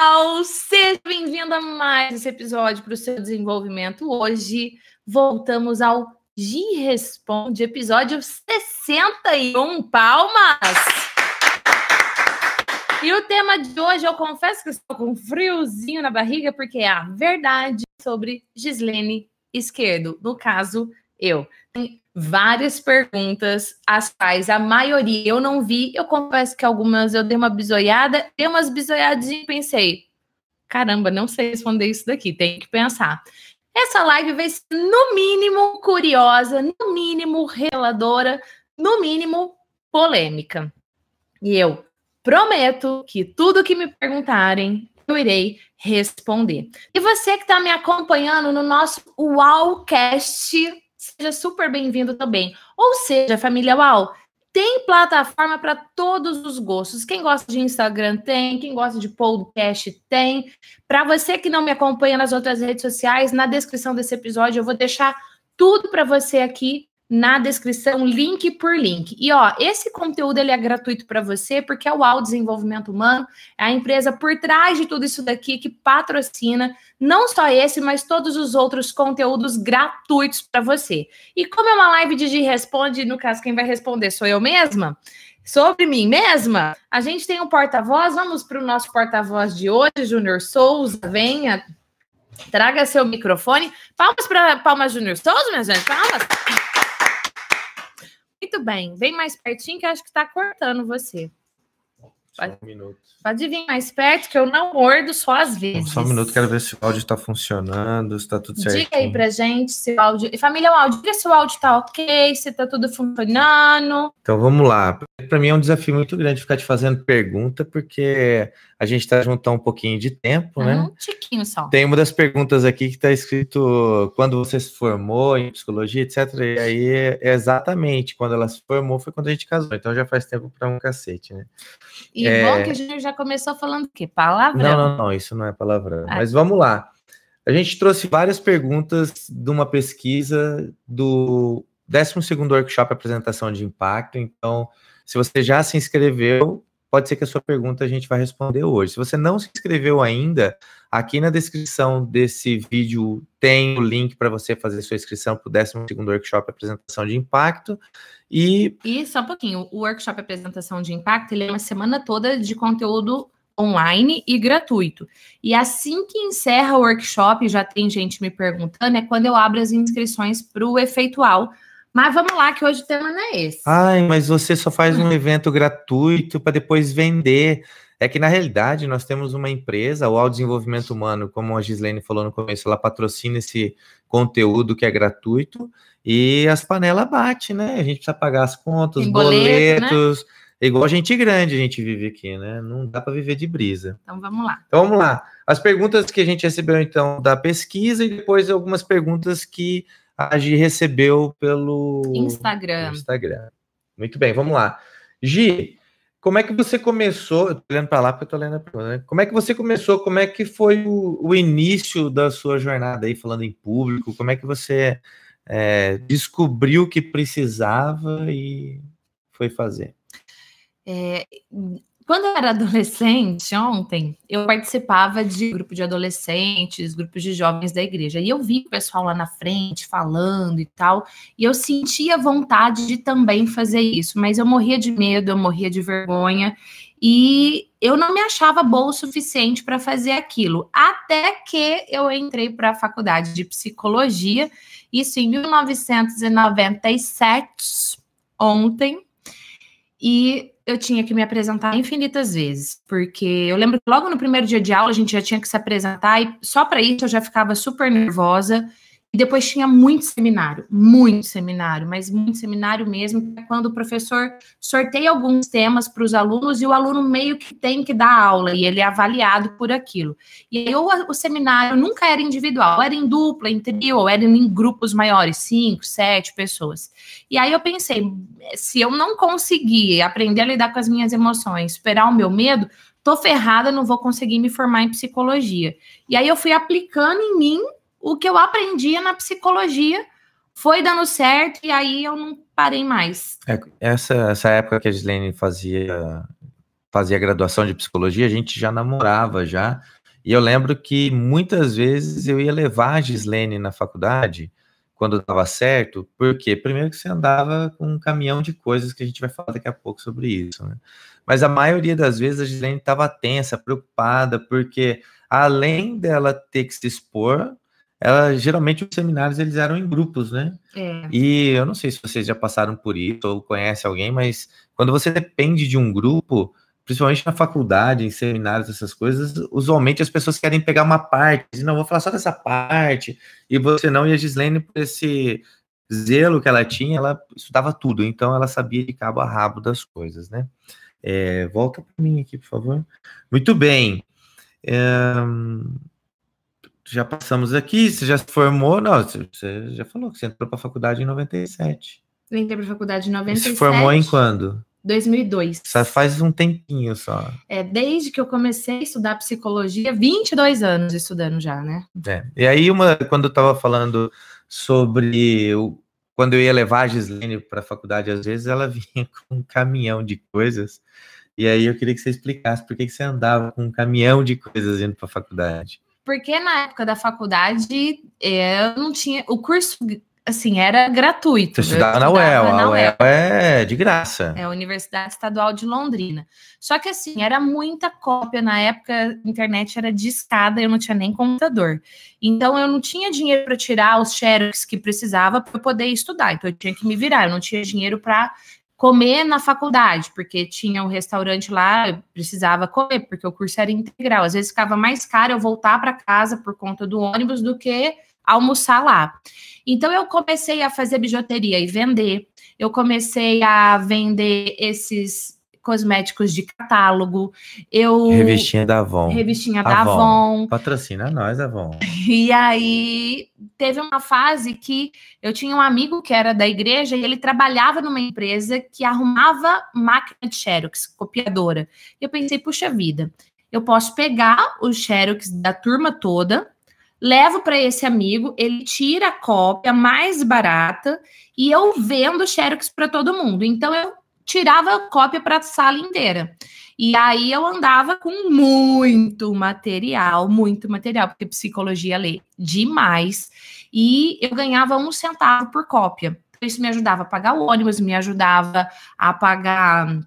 Uau! Seja bem-vindo a mais esse episódio para o seu desenvolvimento. Hoje voltamos ao G Responde, episódio 61. Palmas! E o tema de hoje, eu confesso que estou com um friozinho na barriga, porque é a verdade sobre Gislene Esquerdo. No caso, eu. Tem várias perguntas, as quais a maioria eu não vi. Eu confesso que algumas eu dei uma bisoiada, dei umas bisoiadinhas e pensei: caramba, não sei responder isso daqui, tem que pensar. Essa live vai ser, no mínimo, curiosa, no mínimo, reladora, no mínimo, polêmica. E eu prometo que tudo que me perguntarem, eu irei responder. E você que está me acompanhando no nosso Wowcast seja super bem-vindo também. Ou seja, família Uau, tem plataforma para todos os gostos. Quem gosta de Instagram tem, quem gosta de podcast tem. Para você que não me acompanha nas outras redes sociais, na descrição desse episódio eu vou deixar tudo para você aqui na descrição, link por link. E ó, esse conteúdo ele é gratuito para você porque é o Al Desenvolvimento Humano, é a empresa por trás de tudo isso daqui que patrocina não só esse, mas todos os outros conteúdos gratuitos para você. E como é uma live de G Responde, no caso quem vai responder sou eu mesma, sobre mim mesma, a gente tem um porta-voz, vamos para o nosso porta-voz de hoje, Júnior Souza, venha, traga seu microfone. Palmas para Palmas Júnior Souza, minha gente, palmas. Muito bem, vem mais pertinho que eu acho que está cortando você. Pode, um minuto. Pode vir mais perto, que eu não mordo só às vezes. Só um minuto, quero ver se o áudio está funcionando, se está tudo certo. Diga aí pra gente se o áudio. Família, o áudio, diga se o áudio está ok, se está tudo funcionando. Então vamos lá. Para mim é um desafio muito grande ficar te fazendo pergunta, porque a gente está junto há um pouquinho de tempo, né? Um tiquinho só. Tem uma das perguntas aqui que está escrito quando você se formou em psicologia, etc. E aí, é exatamente, quando ela se formou foi quando a gente casou. Então já faz tempo para um cacete, né? E é... bom que a gente já começou falando o quê? Palavrão. Não, não, não, isso não é palavrão. Ah. Mas vamos lá. A gente trouxe várias perguntas de uma pesquisa do 12 Workshop Apresentação de Impacto. Então, se você já se inscreveu, pode ser que a sua pergunta a gente vai responder hoje. Se você não se inscreveu ainda, aqui na descrição desse vídeo tem o link para você fazer sua inscrição para o 12 Workshop Apresentação de Impacto. E... e só um pouquinho, o Workshop Apresentação de Impacto ele é uma semana toda de conteúdo online e gratuito. E assim que encerra o workshop, já tem gente me perguntando, é quando eu abro as inscrições para o efeitual, mas vamos lá, que hoje o tema não é esse. Ai, mas você só faz um evento gratuito para depois vender. É que, na realidade, nós temos uma empresa, o Ao Desenvolvimento Humano, como a Gislene falou no começo, ela patrocina esse conteúdo que é gratuito e as panelas batem, né? A gente precisa pagar as contas, os boleto, né? boletos. Né? É igual gente grande a gente vive aqui, né? Não dá para viver de brisa. Então vamos lá. Então vamos lá. As perguntas que a gente recebeu, então, da pesquisa e depois algumas perguntas que a Gi recebeu pelo Instagram. Instagram. Muito bem, vamos lá. Gi, como é que você começou? Eu tô olhando para lá porque eu tô lendo a pergunta, né? Como é que você começou? Como é que foi o, o, início da sua jornada aí, falando em público? Como é que você é, descobriu que precisava e foi fazer? É, quando eu era adolescente, ontem, eu participava de grupo de adolescentes, grupos de jovens da igreja. E eu vi o pessoal lá na frente falando e tal. E eu sentia vontade de também fazer isso, mas eu morria de medo, eu morria de vergonha. E eu não me achava boa o suficiente para fazer aquilo. Até que eu entrei para a faculdade de psicologia, isso em 1997, ontem. E eu tinha que me apresentar infinitas vezes, porque eu lembro que logo no primeiro dia de aula a gente já tinha que se apresentar e só para isso eu já ficava super nervosa e depois tinha muito seminário, muito seminário, mas muito seminário mesmo, é quando o professor sorteia alguns temas para os alunos e o aluno meio que tem que dar aula e ele é avaliado por aquilo. E aí o, o seminário nunca era individual, era em dupla, em trio, ou era em grupos maiores, cinco, sete pessoas. E aí eu pensei, se eu não conseguir aprender a lidar com as minhas emoções, superar o meu medo, tô ferrada, não vou conseguir me formar em psicologia. E aí eu fui aplicando em mim o que eu aprendia na psicologia foi dando certo e aí eu não parei mais. É, essa, essa época que a Gislene fazia fazia graduação de psicologia, a gente já namorava já. E eu lembro que muitas vezes eu ia levar a Gislene na faculdade quando estava certo, porque primeiro que você andava com um caminhão de coisas que a gente vai falar daqui a pouco sobre isso, né? Mas a maioria das vezes a Gislene estava tensa, preocupada, porque além dela ter que se expor, ela geralmente os seminários eles eram em grupos, né? É. E eu não sei se vocês já passaram por isso ou conhecem alguém, mas quando você depende de um grupo, principalmente na faculdade, em seminários, essas coisas, usualmente as pessoas querem pegar uma parte, e não, vou falar só dessa parte, e você não, e a Gislene, por esse zelo que ela tinha, ela estudava tudo, então ela sabia de cabo a rabo das coisas, né? É, volta para mim aqui, por favor. Muito bem. É, já passamos aqui, você já se formou, não, você já falou que você entrou para a faculdade em 97. Eu entrei para a faculdade em 97. Se formou em quando? 2002. Só faz um tempinho só. É, desde que eu comecei a estudar psicologia, 22 anos estudando já, né? É. E aí, uma, quando eu estava falando sobre o, quando eu ia levar a Gislene para a faculdade, às vezes ela vinha com um caminhão de coisas. E aí eu queria que você explicasse por que, que você andava com um caminhão de coisas indo para a faculdade. Porque na época da faculdade é, eu não tinha. O curso assim, era gratuito. Você estudava na UEL, na a UEL é de graça. É a Universidade Estadual de Londrina. Só que assim, era muita cópia na época, a internet era discada, eu não tinha nem computador. Então eu não tinha dinheiro para tirar os xerox que precisava para poder estudar. Então eu tinha que me virar, eu não tinha dinheiro para comer na faculdade, porque tinha um restaurante lá, eu precisava comer, porque o curso era integral. Às vezes ficava mais caro eu voltar para casa por conta do ônibus do que almoçar lá. Então eu comecei a fazer bijuteria e vender. Eu comecei a vender esses cosméticos de catálogo. Eu revistinha da Avon. Revistinha da Avon. Avon. Patrocina nós, Avon. E aí teve uma fase que eu tinha um amigo que era da igreja e ele trabalhava numa empresa que arrumava máquina de xerox, copiadora. Eu pensei, puxa vida, eu posso pegar os xerox da turma toda levo para esse amigo, ele tira a cópia mais barata e eu vendo xerox para todo mundo. Então eu tirava a cópia para a sala inteira. E aí eu andava com muito material, muito material, porque psicologia lê demais. E eu ganhava um centavo por cópia. Isso me ajudava a pagar o ônibus, me ajudava a pagar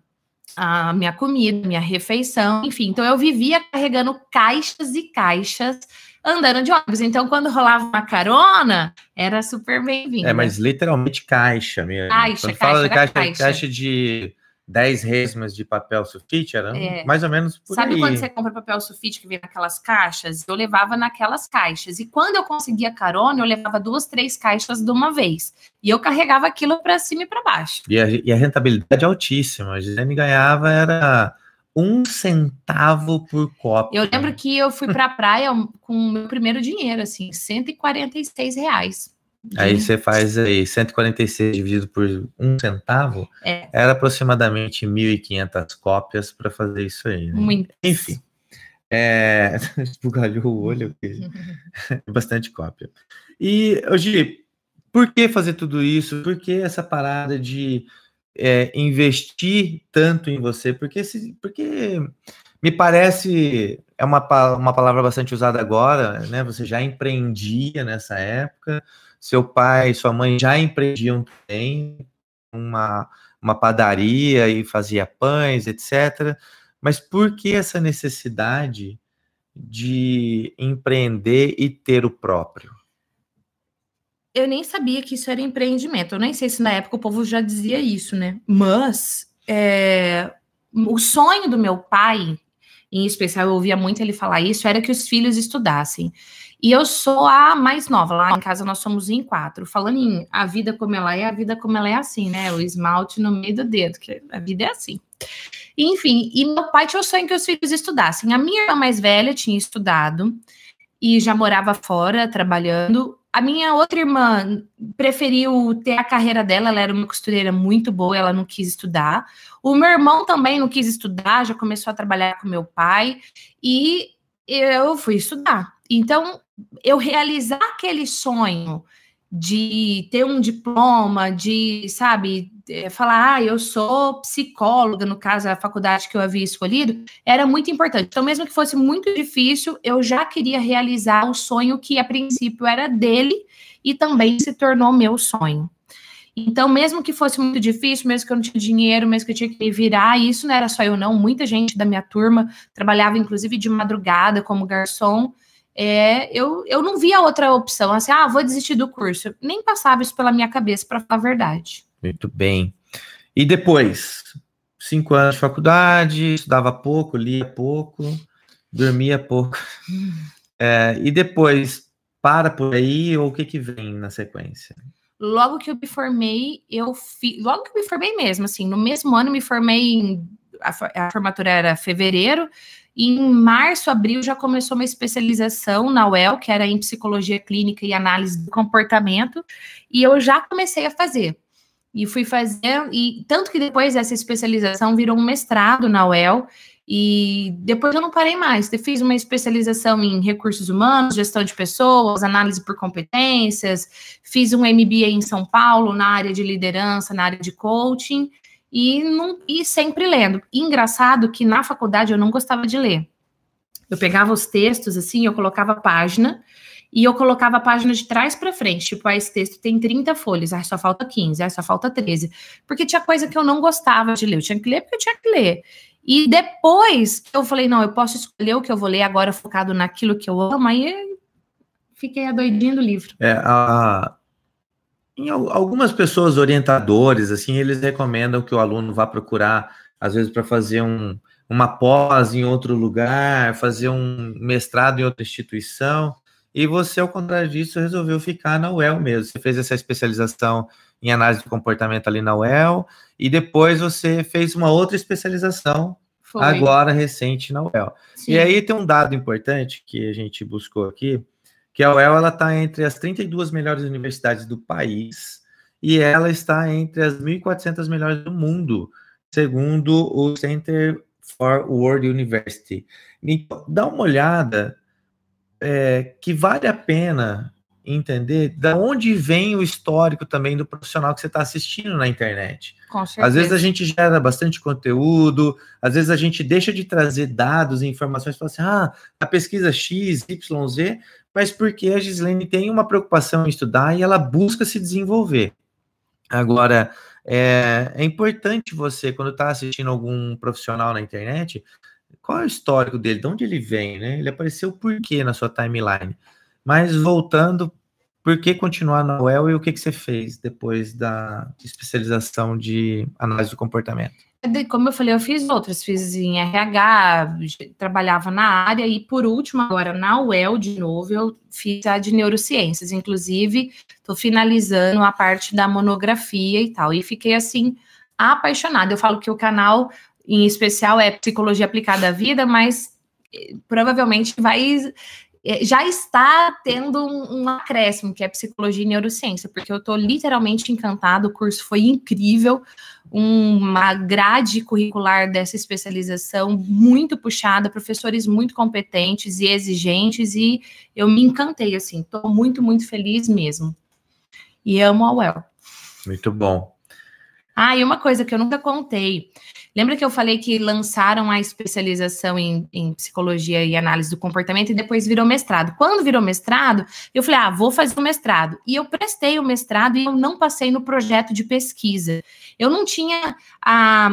a minha comida, minha refeição, enfim. Então eu vivia carregando caixas e caixas andando de ônibus. Então, quando rolava uma carona, era super bem-vindo. É, mas literalmente caixa mesmo. Caixa, quando caixa, fala de caixa, caixa, caixa de 10 resmas de papel sulfite, era é. mais ou menos por Sabe aí. quando você compra papel sulfite que vem naquelas caixas? Eu levava naquelas caixas. E quando eu conseguia carona, eu levava duas, três caixas de uma vez. E eu carregava aquilo para cima e para baixo. E a, e a, rentabilidade é altíssima. A Gisele ganhava era um centavo por cópia. Eu lembro que eu fui para a praia com o meu primeiro dinheiro, assim, 146 reais. Aí você faz aí 146 dividido por um centavo, é. era aproximadamente 1.500 cópias para fazer isso aí. Né? Enfim, é... esbugalhou o olho, bastante cópia. E, hoje, por que fazer tudo isso? Por que essa parada de é, investir tanto em você, porque, se, porque me parece é uma, uma palavra bastante usada agora, né? Você já empreendia nessa época, seu pai, sua mãe já empreendiam também uma, uma padaria e fazia pães, etc. Mas por que essa necessidade de empreender e ter o próprio? Eu nem sabia que isso era empreendimento. Eu nem sei se na época o povo já dizia isso, né? Mas é, o sonho do meu pai, em especial, eu ouvia muito ele falar isso, era que os filhos estudassem. E eu sou a mais nova, lá em casa nós somos em quatro. Falando em a vida como ela é, a vida como ela é assim, né? O esmalte no meio do dedo, que a vida é assim. Enfim, e meu pai tinha o sonho que os filhos estudassem. A minha irmã mais velha tinha estudado e já morava fora, trabalhando. A minha outra irmã preferiu ter a carreira dela, ela era uma costureira muito boa, ela não quis estudar. O meu irmão também não quis estudar, já começou a trabalhar com meu pai e eu fui estudar. Então, eu realizar aquele sonho de ter um diploma, de, sabe, é, falar, ah, eu sou psicóloga, no caso, a faculdade que eu havia escolhido, era muito importante. Então, mesmo que fosse muito difícil, eu já queria realizar o sonho que, a princípio, era dele e também se tornou meu sonho. Então, mesmo que fosse muito difícil, mesmo que eu não tinha dinheiro, mesmo que eu tinha que me virar, isso não era só eu, não. Muita gente da minha turma trabalhava, inclusive, de madrugada como garçom é, eu, eu não via outra opção, assim, ah, vou desistir do curso. Nem passava isso pela minha cabeça, para falar a verdade. Muito bem. E depois, cinco anos de faculdade, estudava pouco, lia pouco, dormia pouco. É, e depois, para por aí, ou o que, que vem na sequência? Logo que eu me formei, eu fiz. Logo que eu me formei mesmo, assim, no mesmo ano me formei em. A, a formatura era fevereiro, em março, abril, já começou uma especialização na UEL, que era em psicologia clínica e análise do comportamento, e eu já comecei a fazer. E fui fazer, e tanto que depois dessa especialização virou um mestrado na UEL, e depois eu não parei mais. Eu fiz uma especialização em recursos humanos, gestão de pessoas, análise por competências, fiz um MBA em São Paulo na área de liderança, na área de coaching, e, não, e sempre lendo. engraçado que na faculdade eu não gostava de ler. Eu pegava os textos assim, eu colocava a página e eu colocava a página de trás para frente. Tipo, ah, esse texto tem 30 folhas, ah, só falta 15, ah, só falta 13. Porque tinha coisa que eu não gostava de ler. Eu tinha que ler porque eu tinha que ler. E depois eu falei, não, eu posso escolher o que eu vou ler agora focado naquilo que eu amo. Aí fiquei a doidinha do livro. É, a, em algumas pessoas orientadores, assim, eles recomendam que o aluno vá procurar, às vezes, para fazer um, uma pós em outro lugar, fazer um mestrado em outra instituição, e você, ao contrário disso, resolveu ficar na UEL mesmo. Você fez essa especialização em análise de comportamento ali na UEL, e depois você fez uma outra especialização, Foi. agora recente, na UEL. Sim. E aí tem um dado importante que a gente buscou aqui, que a UEL está entre as 32 melhores universidades do país e ela está entre as 1.400 melhores do mundo, segundo o Center for World University. Então, dá uma olhada é, que vale a pena entender da onde vem o histórico também do profissional que você está assistindo na internet. Às vezes a gente gera bastante conteúdo, às vezes a gente deixa de trazer dados e informações, fala assim, ah, a pesquisa X, Y, Z, mas porque a Gislene tem uma preocupação em estudar e ela busca se desenvolver. Agora, é, é importante você, quando está assistindo algum profissional na internet, qual é o histórico dele, de onde ele vem, né? Ele apareceu por quê na sua timeline? Mas voltando, por que continuar na UEL e o que, que você fez depois da especialização de análise do comportamento? Como eu falei, eu fiz outras, fiz em RH, trabalhava na área, e por último, agora na UEL, de novo, eu fiz a de neurociências. Inclusive, estou finalizando a parte da monografia e tal. E fiquei assim, apaixonada. Eu falo que o canal, em especial, é Psicologia Aplicada à Vida, mas eh, provavelmente vai já está tendo um, um, acréscimo, que é psicologia e neurociência, porque eu estou literalmente encantado, o curso foi incrível, uma grade curricular dessa especialização muito puxada, professores muito competentes e exigentes, e eu me encantei, assim, estou muito, muito feliz mesmo. E amo a UEL. Muito bom. Ah, e uma coisa que eu nunca contei. Lembra que eu falei que lançaram a especialização em, em, psicologia e análise do comportamento e depois virou mestrado? Quando virou mestrado, eu falei, ah, vou fazer o mestrado. E eu prestei o mestrado e eu não passei no projeto de pesquisa. Eu não tinha a. Ah,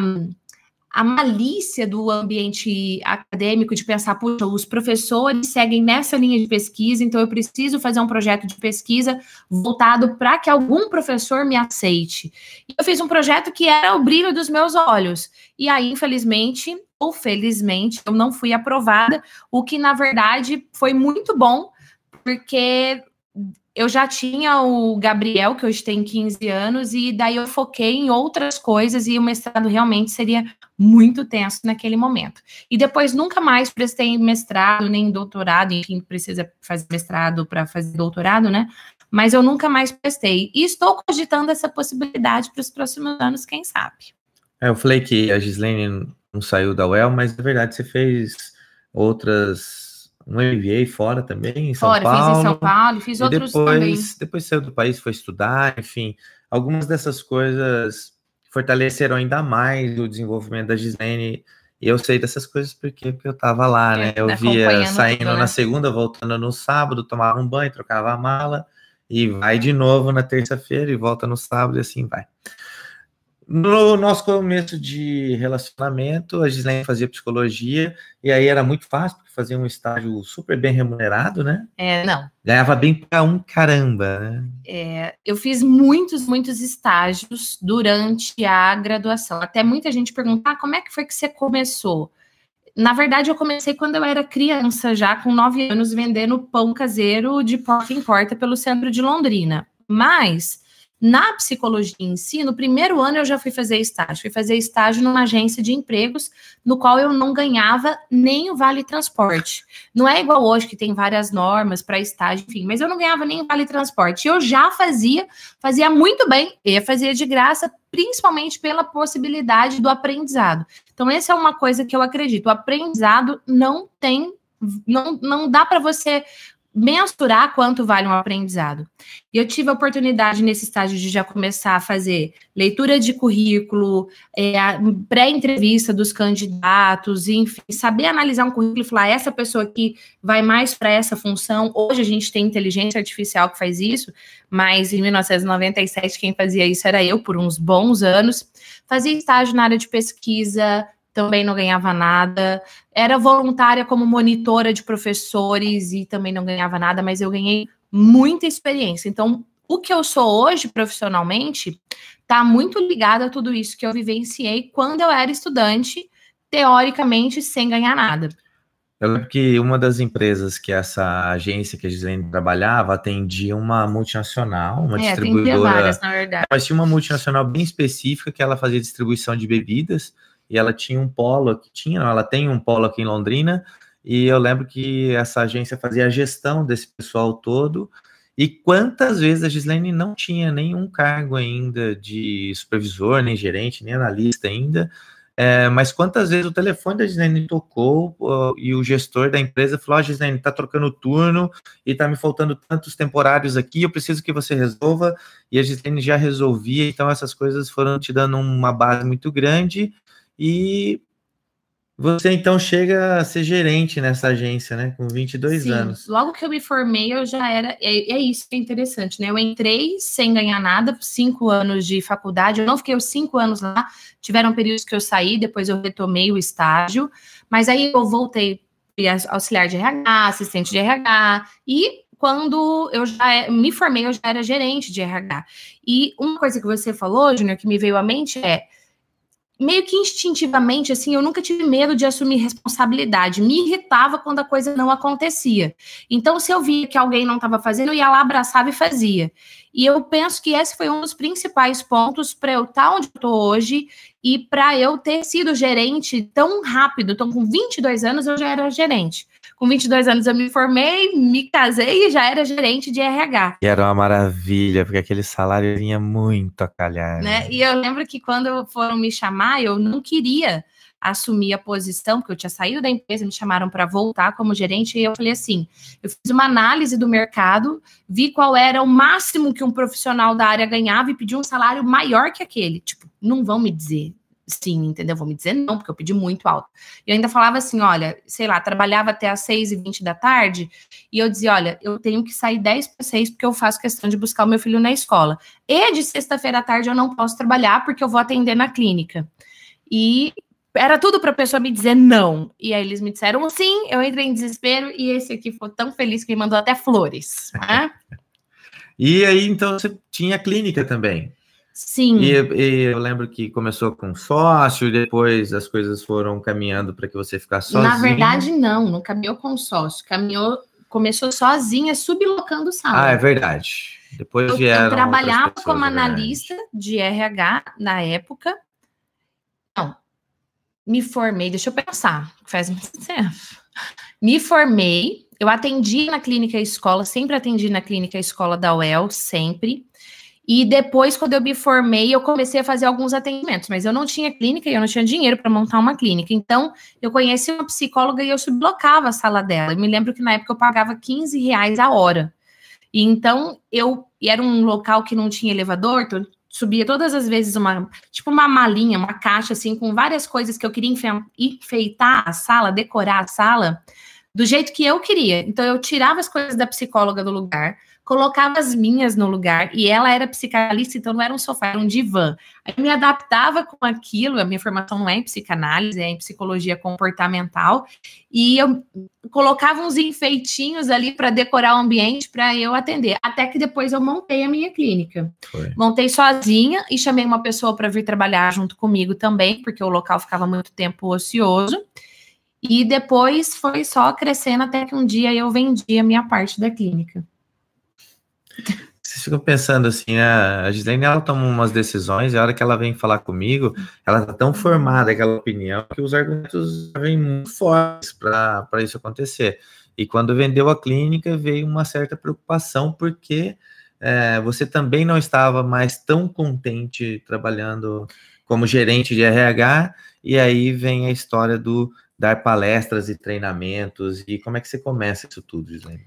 a malícia do ambiente acadêmico de pensar, puxa, os professores seguem nessa linha de pesquisa, então eu preciso fazer um projeto de pesquisa voltado para que algum professor me aceite. E eu fiz um projeto que era o brilho dos meus olhos. E aí, infelizmente, ou felizmente, eu não fui aprovada, o que na verdade foi muito bom, porque eu já tinha o Gabriel, que hoje tem 15 anos, e daí eu foquei em outras coisas e o mestrado realmente seria muito tenso naquele momento. E depois nunca mais prestei mestrado, nem doutorado, enfim, precisa fazer mestrado para fazer doutorado, né? Mas eu nunca mais prestei. E estou cogitando essa possibilidade para os próximos anos, quem sabe. É, eu falei que a Gislene não saiu da UEL, mas na verdade você fez outras um MBA fora também, em São Fora, Paulo. fiz em São Paulo, fiz outros depois, também. depois saiu do país, foi estudar, enfim. Algumas dessas coisas fortaleceram ainda mais o desenvolvimento da Gislene. E eu sei dessas coisas porque, porque eu estava lá, né? Eu via Acompanhando saindo tudo, né? na segunda, voltando no sábado, tomava um banho, trocava a mala e vai de novo na terça-feira e volta no sábado e assim vai. No nosso começo de relacionamento, a Gislene fazia psicologia e aí era muito fácil, porque fazia um estágio super bem remunerado, né? É, não. Ganhava bem pra um caramba, né? É, eu fiz muitos, muitos estágios durante a graduação. Até muita gente pergunta: ah, como é que foi que você começou? Na verdade, eu comecei quando eu era criança, já com nove anos, vendendo pão caseiro de porta em porta pelo centro de Londrina. Mas na psicologia em si, no primeiro ano eu já fui fazer estágio. Fui fazer estágio numa agência de empregos, no qual eu não ganhava nem o vale transporte. Não é igual hoje que tem várias normas para estágio, enfim, mas eu não ganhava nem o vale transporte. Eu já fazia, fazia muito bem, e fazia de graça, principalmente pela possibilidade do aprendizado. Então, essa é uma coisa que eu acredito. O aprendizado não tem, não, não dá para você mensurar quanto vale um aprendizado. E eu tive a oportunidade nesse estágio de já começar a fazer leitura de currículo, é, pré-entrevista dos candidatos, enfim, saber analisar um currículo e falar, essa pessoa aqui vai mais para essa função. Hoje a gente tem inteligência artificial que faz isso, mas em 1997 quem fazia isso era eu por uns bons anos. Fazia estágio na área de pesquisa, também não ganhava nada. Era voluntária como monitora de professores e também não ganhava nada, mas eu ganhei muita experiência. Então, o que eu sou hoje profissionalmente está muito ligado a tudo isso que eu vivenciei quando eu era estudante, teoricamente sem ganhar nada. Eu lembro que uma das empresas que essa agência que a Gislaine trabalhava atendia uma multinacional, uma é, distribuidora. Várias, na verdade. Mas tinha uma multinacional bem específica que ela fazia distribuição de bebidas e ela tinha um polo aqui, tinha, ela tem um polo aqui em Londrina, e eu lembro que essa agência fazia a gestão desse pessoal todo, e quantas vezes a Gislaine não tinha nenhum cargo ainda de supervisor, nem gerente, nem analista ainda, é, mas quantas vezes o telefone da Gislaine tocou e o gestor da empresa falou: oh, Gislaine, tá trocando turno e tá me faltando tantos temporários aqui, eu preciso que você resolva. E a Gislaine já resolvia, então essas coisas foram te dando uma base muito grande e você então chega a ser gerente nessa agência, né? Com 22 Sim, anos. Logo que eu me formei, eu já era. É, é, isso que é interessante, né? Eu entrei sem ganhar nada, cinco anos de faculdade. Eu não fiquei os cinco anos lá. Tiveram períodos que eu saí, depois eu retomei o estágio. Mas aí eu voltei auxiliar de RH, assistente de RH. E quando eu já é, me formei, eu já era gerente de RH. E uma coisa que você falou, Júnior, que me veio à mente é meio que instintivamente, assim, eu nunca tive medo de assumir responsabilidade. Me irritava quando a coisa não acontecia. Então, se eu via que alguém não estava fazendo, eu ia lá, abraçava e fazia. E eu penso que esse foi um dos principais pontos para eu estar onde eu estou hoje e para eu ter sido gerente tão rápido. Então, com 22 anos, eu já era gerente. Com 22 anos eu me formei, me casei e já era gerente de RH. E era uma maravilha, porque aquele salário vinha muito a calhar. Né? E eu lembro que quando foram me chamar, eu não queria assumir a posição, porque eu tinha saído da empresa, me chamaram para voltar como gerente, e eu falei assim: eu fiz uma análise do mercado, vi qual era o máximo que um profissional da área ganhava e pedi um salário maior que aquele. Tipo, não vão me dizer sim, entendeu? Vou me dizer não, porque eu pedi muito alto. E eu ainda falava assim, olha, sei lá, trabalhava até às 6 e 20 da tarde, e eu dizia, olha, eu tenho que sair 10 para 6 porque eu faço questão de buscar o meu filho na escola. E de sexta-feira à tarde eu não posso trabalhar porque eu vou atender na clínica. E era tudo para a pessoa me dizer não. E aí eles me disseram sim, eu entrei em desespero, e esse aqui foi tão feliz que me mandou até flores. Né? e aí, então, você tinha clínica também? Sim. E, e, eu lembro que começou com sócio, e depois as coisas foram caminhando para que você ficasse sozinha. Na verdade, não, não caminhou com sócio, caminhou, começou sozinha, sublocando sala. Ah, é verdade. Depois eu, vieram. Eu trabalhava como analista de RH na época. Não, me formei, deixa eu pensar, faz muito tempo. Me formei, eu atendi na clínica escola, sempre atendi na clínica escola da UEL, sempre. E depois, quando eu me formei, eu comecei a fazer alguns atendimentos, mas eu não tinha clínica e eu não tinha dinheiro para montar uma clínica. Então, eu conheci uma psicóloga e eu sublocava a sala dela. Eu me lembro que na época eu pagava 15 reais a hora. E então eu e era um local que não tinha elevador, então subia todas as vezes uma, tipo uma malinha, uma caixa assim com várias coisas que eu queria enfeitar a sala, decorar a sala do jeito que eu queria. Então eu tirava as coisas da psicóloga do lugar, colocava as minhas no lugar, e ela era psicanalista, então não era um sofá, era um divã. Aí eu me adaptava com aquilo, a minha formação não é em psicanálise, é em psicologia comportamental, e eu colocava uns enfeitinhos ali para decorar o ambiente para eu atender. Até que depois eu montei a minha clínica. Foi. Montei sozinha e chamei uma pessoa para vir trabalhar junto comigo também, porque o local ficava muito tempo ocioso. E depois foi só crescendo até que um dia eu vendi a minha parte da clínica. Vocês ficam pensando assim, né? a Gislaine, ela toma umas decisões e a hora que ela vem falar comigo, ela tá tão formada aquela opinião que os argumentos vêm muito fortes para isso acontecer. E quando vendeu a clínica, veio uma certa preocupação, porque é, você também não estava mais tão contente trabalhando como gerente de RH, e aí vem a história do dar palestras e treinamentos, e como é que você começa isso tudo, Gislaine?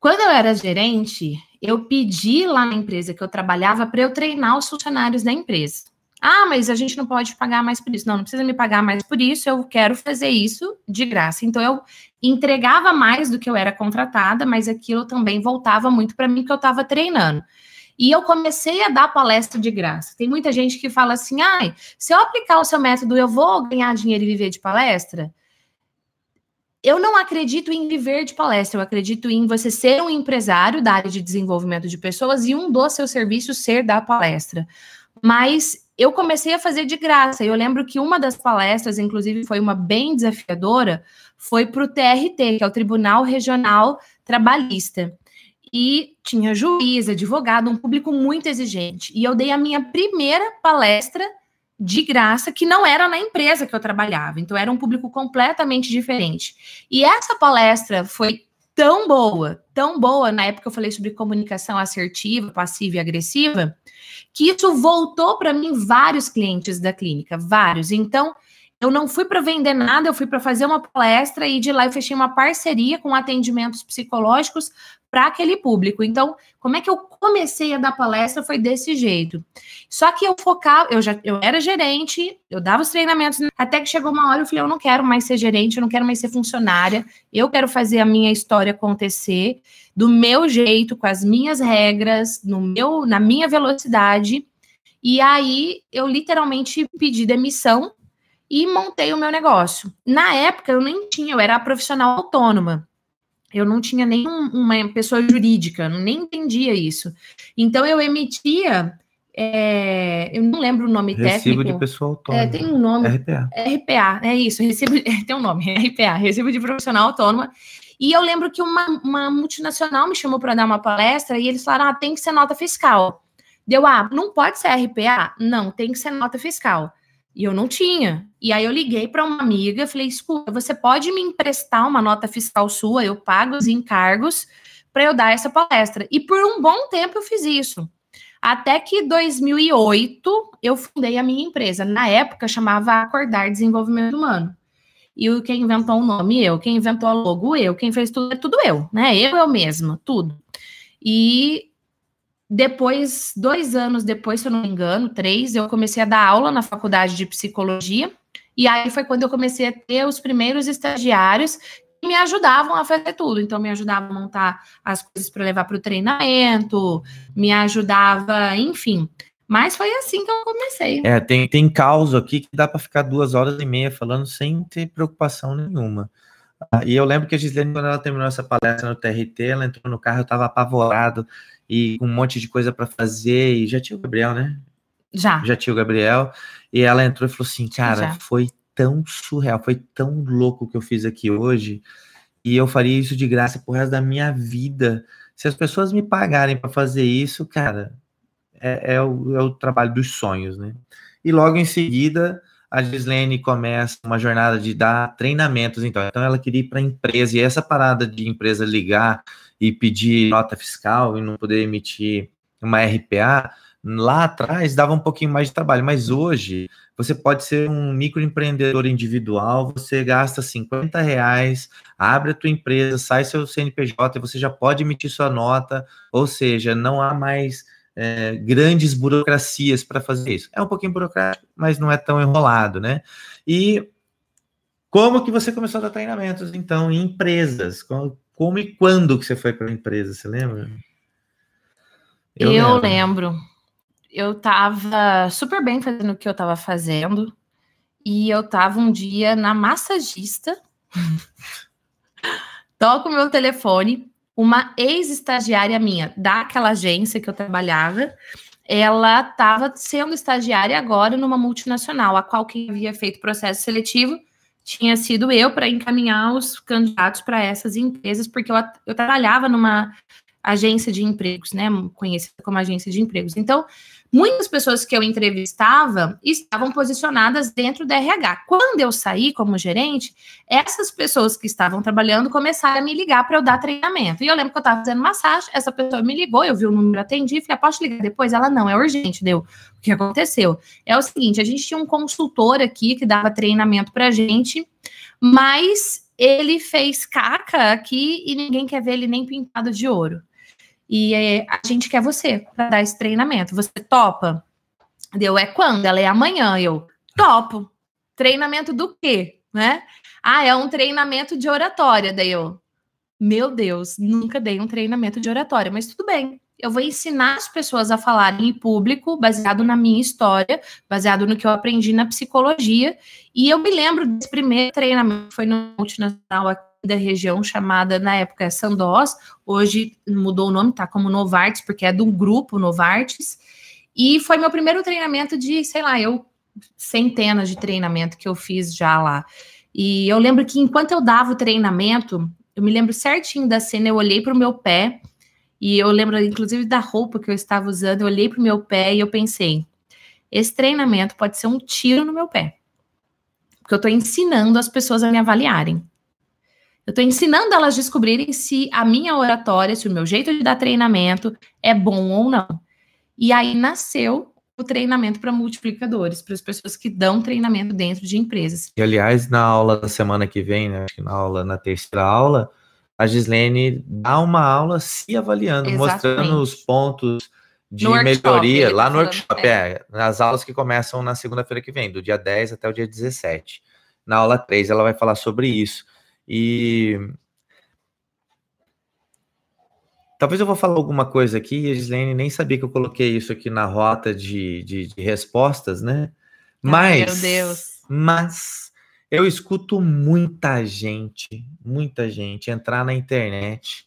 Quando eu era gerente, eu pedi lá na empresa que eu trabalhava para eu treinar os funcionários da empresa. Ah, mas a gente não pode pagar mais por isso. Não, não precisa me pagar mais por isso, eu quero fazer isso de graça. Então eu entregava mais do que eu era contratada, mas aquilo também voltava muito para mim que eu estava treinando. E eu comecei a dar palestra de graça. Tem muita gente que fala assim: ah, se eu aplicar o seu método, eu vou ganhar dinheiro e viver de palestra? Eu não acredito em viver de palestra, eu acredito em você ser um empresário da área de desenvolvimento de pessoas e um dos seus serviços ser da palestra. Mas eu comecei a fazer de graça. Eu lembro que uma das palestras, inclusive, foi uma bem desafiadora, foi para o TRT, que é o Tribunal Regional Trabalhista. E tinha juiz, advogado, um público muito exigente. E eu dei a minha primeira palestra de graça que não era na empresa que eu trabalhava. Então era um público completamente diferente. E essa palestra foi tão boa, tão boa, na época eu falei sobre comunicação assertiva, passiva e agressiva, que isso voltou para mim vários clientes da clínica, vários. Então, eu não fui para vender nada, eu fui para fazer uma palestra e de lá eu fechei uma parceria com atendimentos psicológicos para aquele público. Então, como é que eu comecei a dar palestra foi desse jeito. Só que eu focava, eu já eu era gerente, eu dava os treinamentos, até que chegou uma hora eu falei, eu não quero mais ser gerente, eu não quero mais ser funcionária, eu quero fazer a minha história acontecer do meu jeito, com as minhas regras, no meu, na minha velocidade. E aí eu literalmente pedi demissão e montei o meu negócio. Na época eu nem tinha, eu era profissional autônoma. Eu não tinha nenhuma pessoa jurídica, nem entendia isso. Então eu emitia, é, eu não lembro o nome recibo técnico. Recibo de pessoa autônoma. É, tem um nome. RPA. RPA, é isso. Recibo, tem um nome, RPA, Recibo de Profissional Autônoma. E eu lembro que uma, uma multinacional me chamou para dar uma palestra e eles falaram: ah, tem que ser nota fiscal. Deu, ah, não pode ser RPA? Não, tem que ser nota fiscal. E eu não tinha. E aí eu liguei para uma amiga, falei: escuta, você pode me emprestar uma nota fiscal sua? Eu pago os encargos para eu dar essa palestra. E por um bom tempo eu fiz isso. Até que 2008 eu fundei a minha empresa. Na época chamava Acordar Desenvolvimento Humano. E quem inventou o nome eu, quem inventou a logo eu, quem fez tudo é tudo eu, né? Eu eu mesma, tudo. E depois, dois anos depois, se eu não me engano, três, eu comecei a dar aula na faculdade de psicologia. E aí foi quando eu comecei a ter os primeiros estagiários que me ajudavam a fazer tudo. Então, me ajudavam a montar as coisas para levar para o treinamento, me ajudava, enfim. Mas foi assim que eu comecei. É, tem, tem caos aqui que dá para ficar duas horas e meia falando sem ter preocupação nenhuma. Ah, e eu lembro que a Gislene, quando ela terminou essa palestra no TRT, ela entrou no carro, eu estava apavorado e um monte de coisa para fazer. E já tinha o Gabriel, né? Já. Já tinha o Gabriel. E ela entrou e falou assim: Cara, já. foi tão surreal, foi tão louco que eu fiz aqui hoje. E eu faria isso de graça pro resto da minha vida. Se as pessoas me pagarem para fazer isso, cara, é, é, o, é o trabalho dos sonhos, né? E logo em seguida, a Gislene começa uma jornada de dar treinamentos, então. Então ela queria ir para a empresa, e essa parada de empresa ligar e pedir nota fiscal e não poder emitir uma RPA, lá atrás dava um pouquinho mais de trabalho, mas hoje você pode ser um microempreendedor individual, você gasta 50 reais, abre a tua empresa, sai seu CNPJ você já pode emitir sua nota, ou seja, não há mais é, grandes burocracias para fazer isso. É um pouquinho burocrático, mas não é tão enrolado, né? E como que você começou a dar treinamentos, então, em empresas? Como e quando que você foi para a empresa, você lembra? Eu, eu lembro. lembro eu tava super bem fazendo o que eu tava fazendo. E eu tava um dia na massagista. Toco meu telefone. Uma ex-estagiária minha daquela agência que eu trabalhava, ela estava sendo estagiária agora numa multinacional, a qual quem havia feito processo seletivo tinha sido eu para encaminhar os candidatos para essas empresas, porque eu, eu trabalhava numa agência de empregos, né? Conhecida como agência de empregos. Então, muitas pessoas que eu entrevistava estavam posicionadas dentro da RH. Quando eu saí como gerente, essas pessoas que estavam trabalhando começaram a me ligar para eu dar treinamento. E eu lembro que eu estava fazendo massagem, essa pessoa me ligou, eu vi o número, atendi, falei, ah, posso ligar depois? Ela, não, é urgente, deu. O que aconteceu? É o seguinte, a gente tinha um consultor aqui que dava treinamento para gente, mas ele fez caca aqui e ninguém quer ver ele nem pintado de ouro. E é, a gente quer você para dar esse treinamento. Você topa? Deu, é quando? Ela é amanhã. Eu topo. Treinamento do quê? Né? Ah, é um treinamento de oratória. Daí eu, meu Deus, nunca dei um treinamento de oratória, mas tudo bem. Eu vou ensinar as pessoas a falarem em público, baseado na minha história, baseado no que eu aprendi na psicologia. E eu me lembro desse primeiro treinamento, foi no multinacional aqui da região chamada na época Sandós, hoje mudou o nome, tá como Novartis, porque é de um grupo Novartis. E foi meu primeiro treinamento de, sei lá, eu centenas de treinamento que eu fiz já lá. E eu lembro que enquanto eu dava o treinamento, eu me lembro certinho da cena, eu olhei para o meu pé, e eu lembro inclusive da roupa que eu estava usando, eu olhei para o meu pé e eu pensei: esse treinamento pode ser um tiro no meu pé. Porque eu estou ensinando as pessoas a me avaliarem. Eu estou ensinando elas a descobrirem se a minha oratória, se o meu jeito de dar treinamento é bom ou não. E aí nasceu o treinamento para multiplicadores, para as pessoas que dão treinamento dentro de empresas. E aliás, na aula da semana que vem, né, na aula, na terceira aula, a Gislene dá uma aula se avaliando, Exatamente. mostrando os pontos de melhoria lá no workshop, é. é, nas aulas que começam na segunda-feira que vem, do dia 10 até o dia 17. Na aula 3, ela vai falar sobre isso. E talvez eu vou falar alguma coisa aqui, e a Gislene nem sabia que eu coloquei isso aqui na rota de, de, de respostas, né? Mas, Ai, meu Deus. mas eu escuto muita gente, muita gente entrar na internet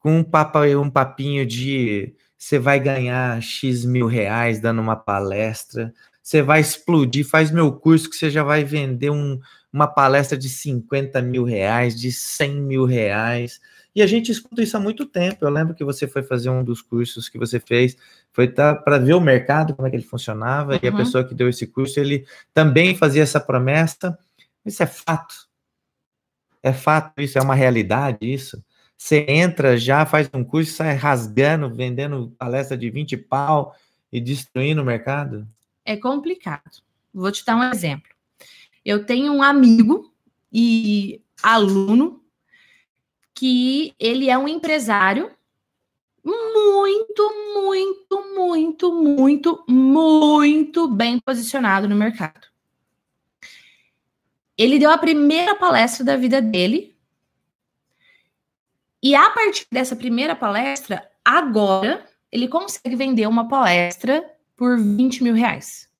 com um, papo, um papinho de você vai ganhar X mil reais dando uma palestra, você vai explodir, faz meu curso que você já vai vender um, uma palestra de 50 mil reais, de 100 mil reais. E a gente escuta isso há muito tempo. Eu lembro que você foi fazer um dos cursos que você fez, foi para ver o mercado, como é que ele funcionava, uhum. e a uhum. pessoa que deu esse curso, ele também fazia essa promessa. Isso é fato. É fato, isso é uma realidade, isso. Você entra já, faz um curso, sai rasgando, vendendo palestra de 20 pau e destruindo o mercado? É complicado. Vou te dar um exemplo. Eu tenho um amigo e aluno que ele é um empresário muito, muito, muito, muito, muito bem posicionado no mercado. Ele deu a primeira palestra da vida dele. E a partir dessa primeira palestra, agora ele consegue vender uma palestra por 20 mil reais.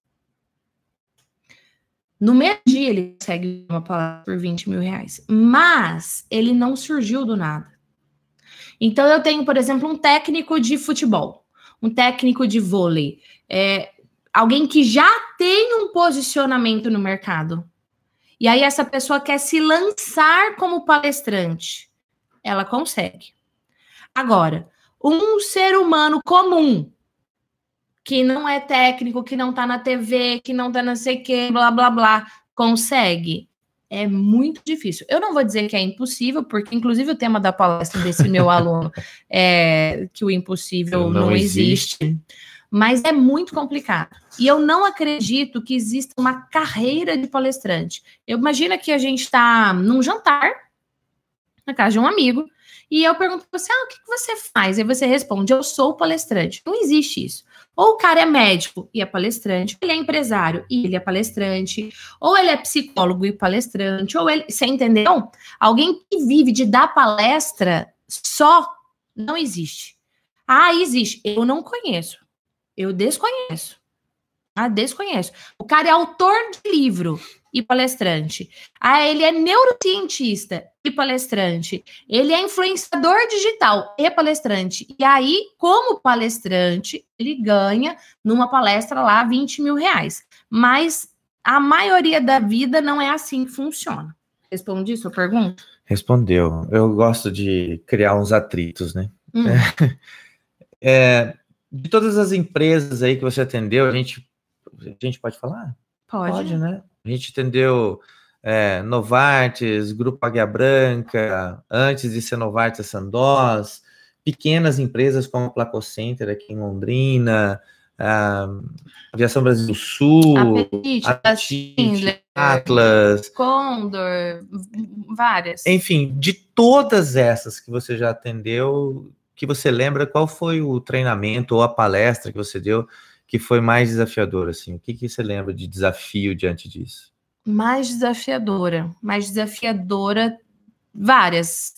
No mesmo dia ele consegue uma palavra por 20 mil reais. Mas ele não surgiu do nada. Então eu tenho, por exemplo, um técnico de futebol, um técnico de vôlei, é, alguém que já tem um posicionamento no mercado. E aí essa pessoa quer se lançar como palestrante. Ela consegue. Agora, um ser humano comum que não é técnico, que não tá na TV, que não tá não sei o que, blá, blá, blá, consegue? É muito difícil. Eu não vou dizer que é impossível, porque inclusive o tema da palestra desse meu aluno é que o impossível não, não existe. existe. mas é muito complicado. E eu não acredito que exista uma carreira de palestrante. Eu imagino que a gente está num jantar, na casa de um amigo, e eu pergunto para você, ah, o que você faz? E você responde, eu sou palestrante. Não existe isso. Ou o cara é médico e é palestrante, ele é empresário e ele é palestrante, ou ele é psicólogo e palestrante, ou ele. Você entendeu? Alguém que vive de dar palestra só não existe. Ah, existe. Eu não conheço. Eu desconheço. Ah, desconheço. O cara é autor de livro e palestrante. Ah, ele é neurocientista e palestrante. Ele é influenciador digital e palestrante. E aí, como palestrante, ele ganha numa palestra lá 20 mil reais. Mas a maioria da vida não é assim que funciona. Respondi sua pergunta? Respondeu. Eu gosto de criar uns atritos, né? Hum. É, de todas as empresas aí que você atendeu, a gente, a gente pode falar? Pode. Pode, né? A gente atendeu é, Novartis, Grupo Águia Branca, antes de ser Novartis, a Sandós, pequenas empresas como a Placocenter aqui em Londrina, a Aviação Brasil Sul, Apetite, Apetite Atlas, Condor, várias. Enfim, de todas essas que você já atendeu, que você lembra, qual foi o treinamento ou a palestra que você deu que foi mais desafiador, assim? O que, que você lembra de desafio diante disso? Mais desafiadora, mais desafiadora, várias,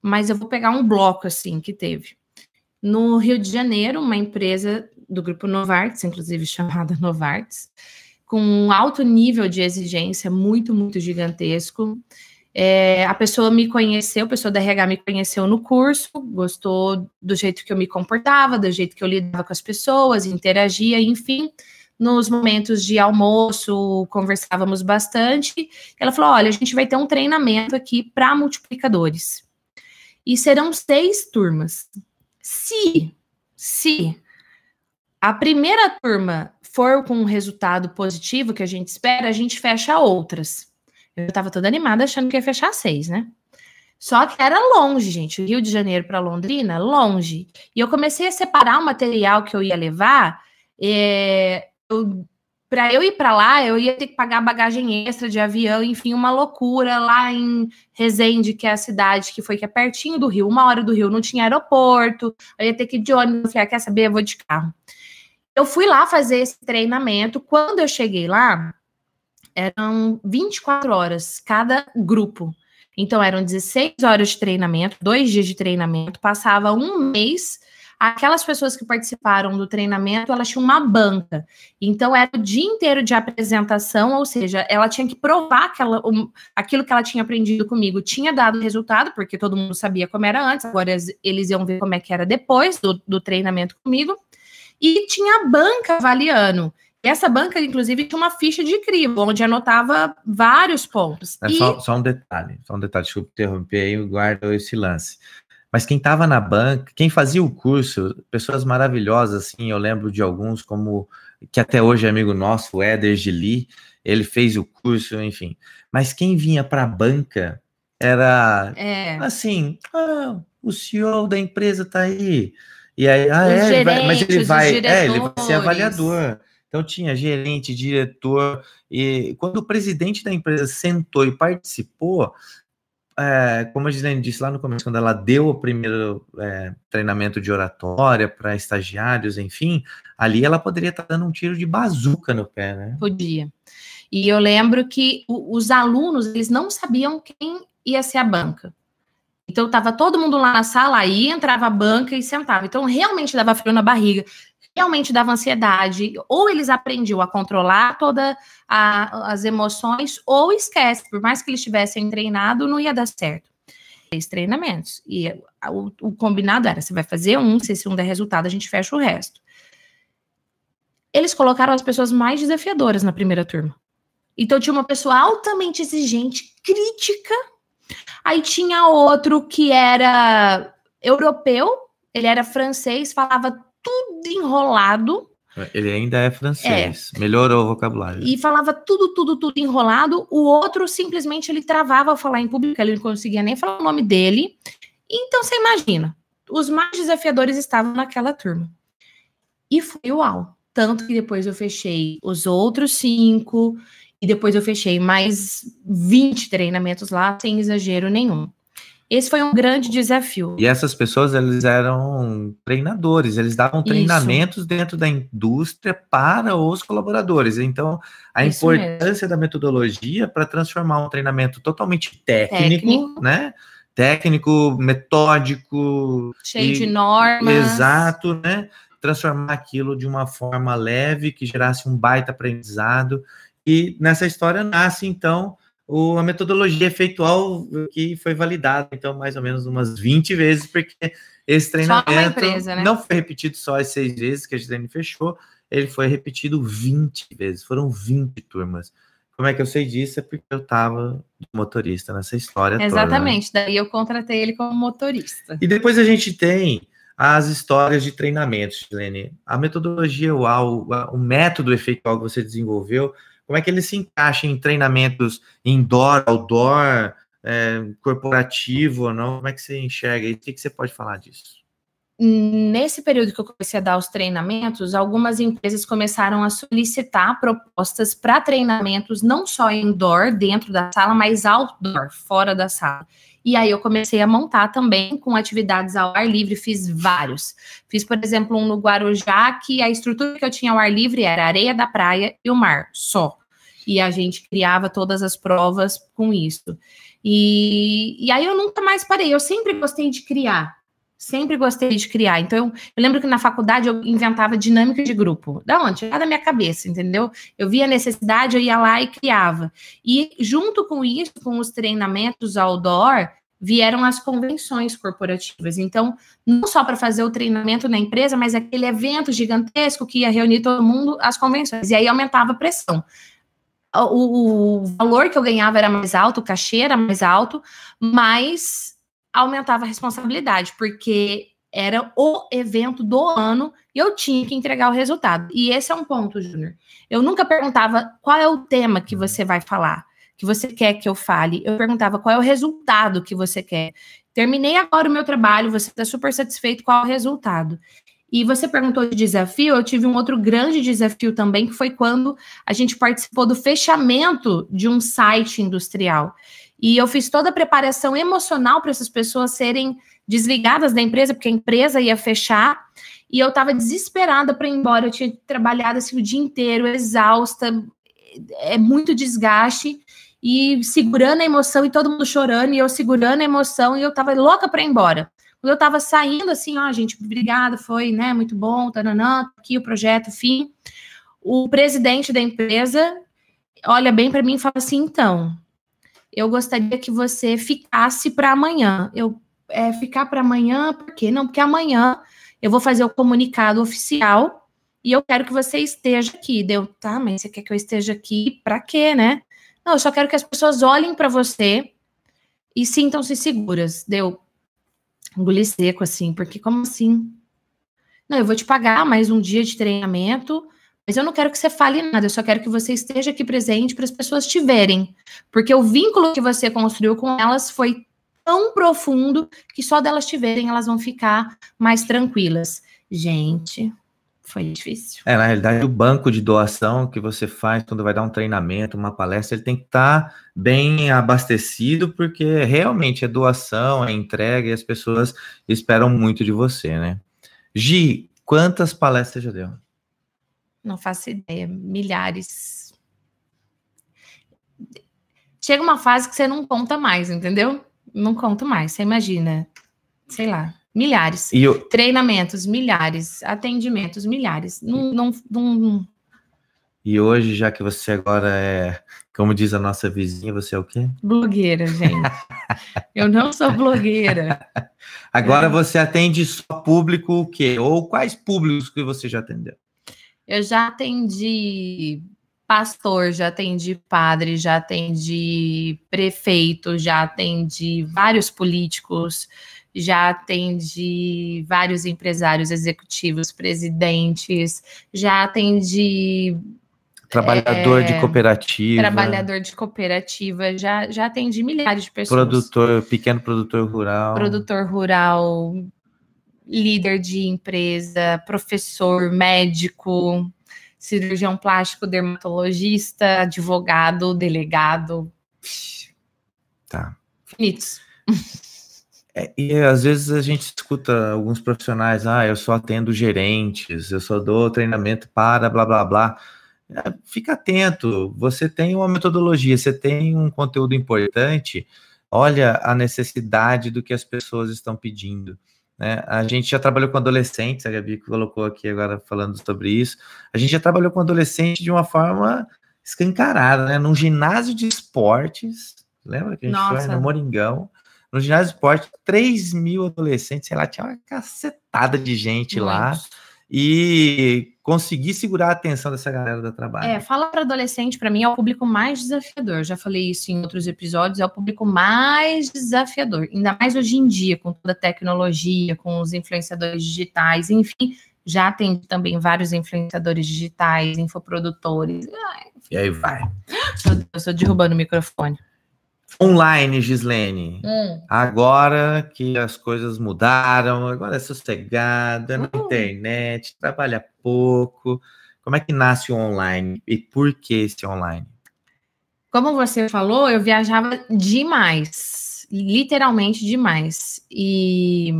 mas eu vou pegar um bloco, assim, que teve. No Rio de Janeiro, uma empresa do grupo Novartis, inclusive chamada Novartis, com um alto nível de exigência, muito, muito gigantesco, é, a pessoa me conheceu, a pessoa da RH me conheceu no curso, gostou do jeito que eu me comportava, do jeito que eu lidava com as pessoas, interagia, enfim. Nos momentos de almoço, conversávamos bastante. Ela falou: olha, a gente vai ter um treinamento aqui para multiplicadores. E serão seis turmas. Se, se a primeira turma for com um resultado positivo que a gente espera, a gente fecha outras. Eu estava toda animada achando que ia fechar seis, né? Só que era longe, gente. Rio de Janeiro para Londrina, longe. E eu comecei a separar o material que eu ia levar. É, para eu ir para lá, eu ia ter que pagar bagagem extra de avião, enfim, uma loucura lá em Resende, que é a cidade que foi que é pertinho do Rio, uma hora do Rio, não tinha aeroporto, eu ia ter que ir de ônibus, falei, ah, quer saber, eu vou de carro. Eu fui lá fazer esse treinamento, quando eu cheguei lá, eram 24 horas cada grupo. Então, eram 16 horas de treinamento, dois dias de treinamento, passava um mês. Aquelas pessoas que participaram do treinamento, elas tinham uma banca. Então, era o dia inteiro de apresentação, ou seja, ela tinha que provar que ela, aquilo que ela tinha aprendido comigo tinha dado resultado, porque todo mundo sabia como era antes, agora eles iam ver como é que era depois do, do treinamento comigo. E tinha a banca avaliando. Essa banca, inclusive, tinha uma ficha de crivo, onde anotava vários pontos. É, e... só, só, um detalhe, só um detalhe, desculpa interromper aí, guarda esse lance. Mas quem estava na banca, quem fazia o curso, pessoas maravilhosas, assim, eu lembro de alguns, como que até hoje é amigo nosso, o Éder Gili, ele fez o curso, enfim. Mas quem vinha para a banca era é. assim, ah, o CEO da empresa está aí. E aí, ah, é, mas ele vai, é, ele vai ser avaliador. Então tinha gerente, diretor, e quando o presidente da empresa sentou e participou, é, como a Gislaine disse lá no começo, quando ela deu o primeiro é, treinamento de oratória para estagiários, enfim, ali ela poderia estar tá dando um tiro de bazuca no pé, né? Podia. E eu lembro que o, os alunos, eles não sabiam quem ia ser a banca. Então, estava todo mundo lá na sala, aí entrava a banca e sentava. Então, realmente dava frio na barriga realmente dava ansiedade, ou eles aprendiam a controlar todas as emoções, ou esquece, por mais que eles tivessem treinado, não ia dar certo. Três treinamentos. E o, o combinado era: você vai fazer um, se esse um der resultado, a gente fecha o resto. Eles colocaram as pessoas mais desafiadoras na primeira turma. Então tinha uma pessoa altamente exigente, crítica. Aí tinha outro que era europeu, ele era francês, falava tudo enrolado. Ele ainda é francês, é. melhorou o vocabulário. E falava tudo, tudo, tudo enrolado. O outro simplesmente ele travava ao falar em público, ele não conseguia nem falar o nome dele. Então você imagina, os mais desafiadores estavam naquela turma. E foi uau. Tanto que depois eu fechei os outros cinco, e depois eu fechei mais 20 treinamentos lá, sem exagero nenhum. Esse foi um grande desafio. E essas pessoas, eles eram treinadores, eles davam treinamentos Isso. dentro da indústria para os colaboradores. Então, a Isso importância mesmo. da metodologia para transformar um treinamento totalmente técnico, técnico. né? Técnico, metódico. Cheio e, de normas. Exato, né? Transformar aquilo de uma forma leve, que gerasse um baita aprendizado. E nessa história nasce, então, o, a metodologia efeitual que foi validada, então, mais ou menos umas 20 vezes, porque esse treinamento empresa, né? não foi repetido só as seis vezes que a Gislene fechou, ele foi repetido 20 vezes, foram 20 turmas. Como é que eu sei disso? É porque eu estava motorista nessa história Exatamente, toda, né? daí eu contratei ele como motorista. E depois a gente tem as histórias de treinamentos, Gislene. A metodologia UAU, o método efeitual que você desenvolveu, como é que ele se encaixa em treinamentos indoor, outdoor, é, corporativo ou não? Como é que você enxerga? E o que, que você pode falar disso? Nesse período que eu comecei a dar os treinamentos, algumas empresas começaram a solicitar propostas para treinamentos, não só indoor, dentro da sala, mas outdoor, fora da sala. E aí eu comecei a montar também com atividades ao ar livre, fiz vários. Fiz, por exemplo, um no Guarujá, que a estrutura que eu tinha ao ar livre era a areia da praia e o mar, só. E a gente criava todas as provas com isso. E, e aí eu nunca mais parei, eu sempre gostei de criar. Sempre gostei de criar. Então, eu, eu, lembro que na faculdade eu inventava dinâmica de grupo. Da onde? Lá da minha cabeça, entendeu? Eu via a necessidade, eu ia lá e criava. E junto com isso, com os treinamentos outdoor, vieram as convenções corporativas. Então, não só para fazer o treinamento na empresa, mas aquele evento gigantesco que ia reunir todo mundo, as convenções. E aí aumentava a pressão. O, o valor que eu ganhava era mais alto, o cachê era mais alto, mas aumentava a responsabilidade, porque era o evento do ano e eu tinha que entregar o resultado. E esse é um ponto, Júnior. Eu nunca perguntava qual é o tema que você vai falar, que você quer que eu fale. Eu perguntava qual é o resultado que você quer. Terminei agora o meu trabalho, você está super satisfeito, qual é o resultado? E você perguntou de desafio, eu tive um outro grande desafio também, que foi quando a gente participou do fechamento de um site industrial. E eu fiz toda a preparação emocional para essas pessoas serem desligadas da empresa, porque a empresa ia fechar. E eu estava desesperada para ir embora. Eu tinha trabalhado assim, o dia inteiro, exausta, é muito desgaste. E segurando a emoção, e todo mundo chorando, e eu segurando a emoção, e eu estava louca para ir embora. Quando eu estava saindo, assim, ó, gente, obrigada, foi, né, muito bom, tananã, aqui o projeto, fim. O presidente da empresa olha bem para mim e fala assim: então, eu gostaria que você ficasse para amanhã. Eu é, ficar para amanhã, por quê? Não, porque amanhã eu vou fazer o comunicado oficial e eu quero que você esteja aqui. Deu, tá, mas você quer que eu esteja aqui para quê, né? Não, eu só quero que as pessoas olhem para você e sintam-se seguras. Deu, engoli seco assim, porque como assim? Não, eu vou te pagar mais um dia de treinamento mas eu não quero que você fale nada, eu só quero que você esteja aqui presente para as pessoas te verem. Porque o vínculo que você construiu com elas foi tão profundo que só delas te verem elas vão ficar mais tranquilas. Gente, foi difícil. É, na realidade, o banco de doação que você faz quando vai dar um treinamento, uma palestra, ele tem que estar tá bem abastecido, porque realmente é doação, é entrega e as pessoas esperam muito de você, né? Gi, quantas palestras já deu? Não faço ideia. Milhares. Chega uma fase que você não conta mais, entendeu? Não conto mais. Você imagina, sei lá, milhares. Eu... Treinamentos, milhares. Atendimentos, milhares. Não, não, não, E hoje, já que você agora é, como diz a nossa vizinha, você é o quê? Blogueira, gente. Eu não sou blogueira. Agora é. você atende só público o quê? Ou quais públicos que você já atendeu? Eu já atendi pastor, já atendi padre, já atendi prefeito, já atendi vários políticos, já atendi vários empresários executivos, presidentes, já atendi trabalhador é, de cooperativa, trabalhador de cooperativa, já já atendi milhares de pessoas. Produtor, pequeno produtor rural, produtor rural, líder de empresa, professor, médico, cirurgião plástico, dermatologista, advogado, delegado. Tá. Finitos. É, e às vezes a gente escuta alguns profissionais, ah, eu só atendo gerentes, eu só dou treinamento para blá blá blá. É, fica atento, você tem uma metodologia, você tem um conteúdo importante, olha a necessidade do que as pessoas estão pedindo. Né? A gente já trabalhou com adolescentes, a Gabi colocou aqui agora falando sobre isso. A gente já trabalhou com adolescente de uma forma escancarada, né? Num ginásio de esportes, lembra que a gente Nossa. foi no Moringão? No ginásio de esporte, 3 mil adolescentes, sei lá, tinha uma cacetada de gente Muito. lá. E conseguir segurar a atenção dessa galera do trabalho. É, fala para adolescente, para mim, é o público mais desafiador. Já falei isso em outros episódios, é o público mais desafiador. Ainda mais hoje em dia, com toda a tecnologia, com os influenciadores digitais, enfim. Já tem também vários influenciadores digitais, infoprodutores. E aí vai. Meu Deus, eu derrubando o microfone. Online, Gislene. Hum. Agora que as coisas mudaram, agora é sossegada, é na hum. internet, trabalha pouco. Como é que nasce o online e por que esse online? Como você falou, eu viajava demais, literalmente demais. E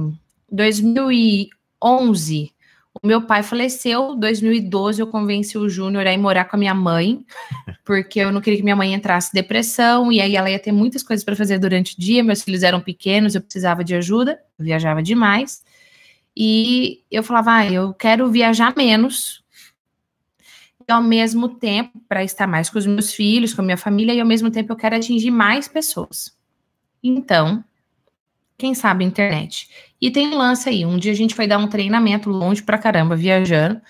2011 o meu pai faleceu, em 2012 eu convenci o Júnior a ir morar com a minha mãe, porque eu não queria que minha mãe entrasse em depressão, e aí ela ia ter muitas coisas para fazer durante o dia, meus filhos eram pequenos, eu precisava de ajuda, eu viajava demais. E eu falava, ah, eu quero viajar menos, e ao mesmo tempo, para estar mais com os meus filhos, com a minha família, e ao mesmo tempo eu quero atingir mais pessoas. Então, quem sabe internet. E tem um lance aí. Um dia a gente foi dar um treinamento longe pra caramba, viajando,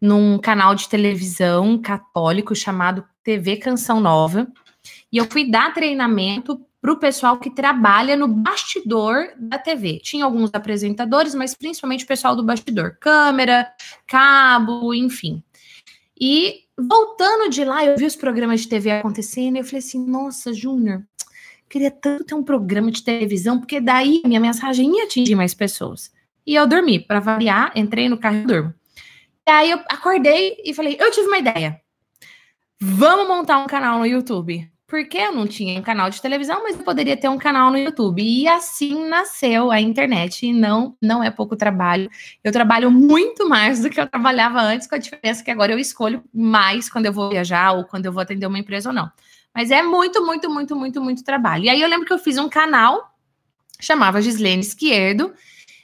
num canal de televisão católico chamado TV Canção Nova. E eu fui dar treinamento para o pessoal que trabalha no bastidor da TV. Tinha alguns apresentadores, mas principalmente o pessoal do bastidor. Câmera, cabo, enfim. E voltando de lá, eu vi os programas de TV acontecendo e eu falei assim: nossa, Júnior, queria tanto ter um programa de televisão, porque daí minha mensagem ia atingir mais pessoas. E eu dormi, para variar, entrei no carro e durmo. E aí eu acordei e falei: eu tive uma ideia. Vamos montar um canal no YouTube. Porque eu não tinha um canal de televisão, mas eu poderia ter um canal no YouTube. E assim nasceu a internet. E não, não é pouco trabalho. Eu trabalho muito mais do que eu trabalhava antes, com a diferença que agora eu escolho mais quando eu vou viajar ou quando eu vou atender uma empresa ou não. Mas é muito, muito, muito, muito, muito trabalho. E aí eu lembro que eu fiz um canal, chamava Gislene Esquerdo,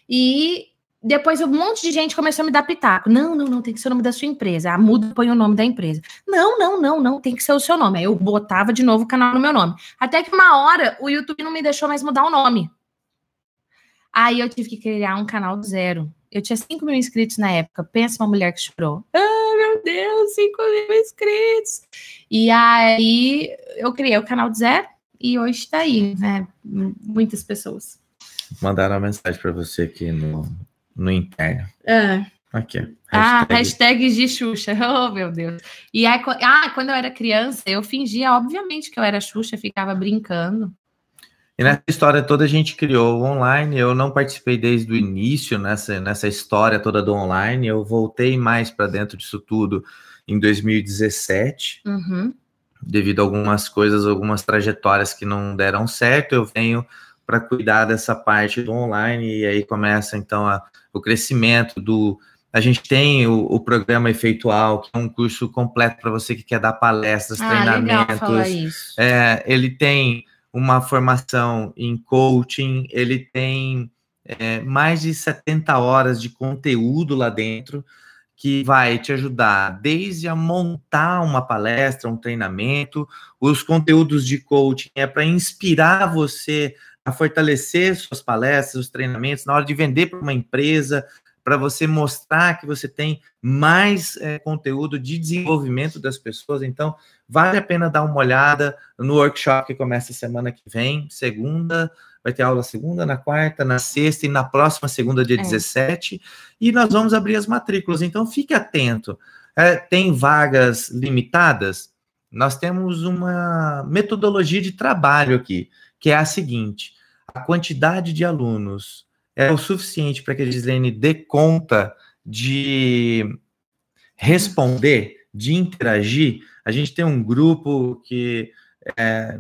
e depois um monte de gente começou a me dar pitaco. Não, não, não, tem que ser o nome da sua empresa. Ah, muda, põe o nome da empresa. Não, não, não, não, tem que ser o seu nome. Aí eu botava de novo o canal no meu nome. Até que uma hora o YouTube não me deixou mais mudar o nome. Aí eu tive que criar um canal do zero. Eu tinha 5 mil inscritos na época. Pensa uma mulher que chorou. Ah, meu Deus, 5 mil inscritos. E aí eu criei o canal do zero e hoje está aí, né? Muitas pessoas. Mandaram uma mensagem para você aqui no, no interno. É. Aqui. Hashtag. Ah, hashtag de Xuxa. Oh, meu Deus. E aí, ah, quando eu era criança, eu fingia, obviamente, que eu era Xuxa, ficava brincando. E nessa história toda a gente criou o online. Eu não participei desde o início nessa, nessa história toda do online. Eu voltei mais para dentro disso tudo em 2017, uhum. devido a algumas coisas, algumas trajetórias que não deram certo. Eu venho para cuidar dessa parte do online e aí começa então a, o crescimento do. A gente tem o, o, programa Efeitual, que é um curso completo para você que quer dar palestras, ah, treinamentos. É, ele tem uma formação em coaching, ele tem é, mais de 70 horas de conteúdo lá dentro que vai te ajudar desde a montar uma palestra, um treinamento, os conteúdos de coaching é para inspirar você a fortalecer suas palestras, os treinamentos, na hora de vender para uma empresa, para você mostrar que você tem mais é, conteúdo de desenvolvimento das pessoas. Então, vale a pena dar uma olhada no workshop que começa semana que vem, segunda. Vai ter aula segunda, na quarta, na sexta e na próxima segunda, dia é. 17. E nós vamos abrir as matrículas. Então, fique atento. É, tem vagas limitadas? Nós temos uma metodologia de trabalho aqui, que é a seguinte: a quantidade de alunos é o suficiente para que a Gislene dê conta de responder, de interagir. A gente tem um grupo que é,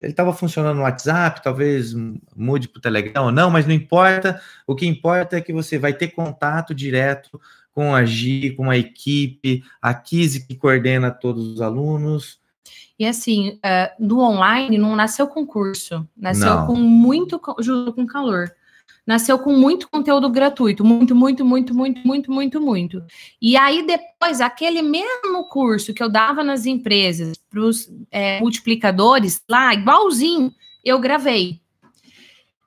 ele estava funcionando no WhatsApp, talvez mude para o Telegram ou não, mas não importa. O que importa é que você vai ter contato direto com a Gi, com a equipe, a Kise que coordena todos os alunos. E assim, uh, no online não nasceu com curso, nasceu não. com muito junto com calor nasceu com muito conteúdo gratuito, muito, muito, muito, muito, muito, muito, muito. E aí depois, aquele mesmo curso que eu dava nas empresas para os é, multiplicadores, lá, igualzinho, eu gravei.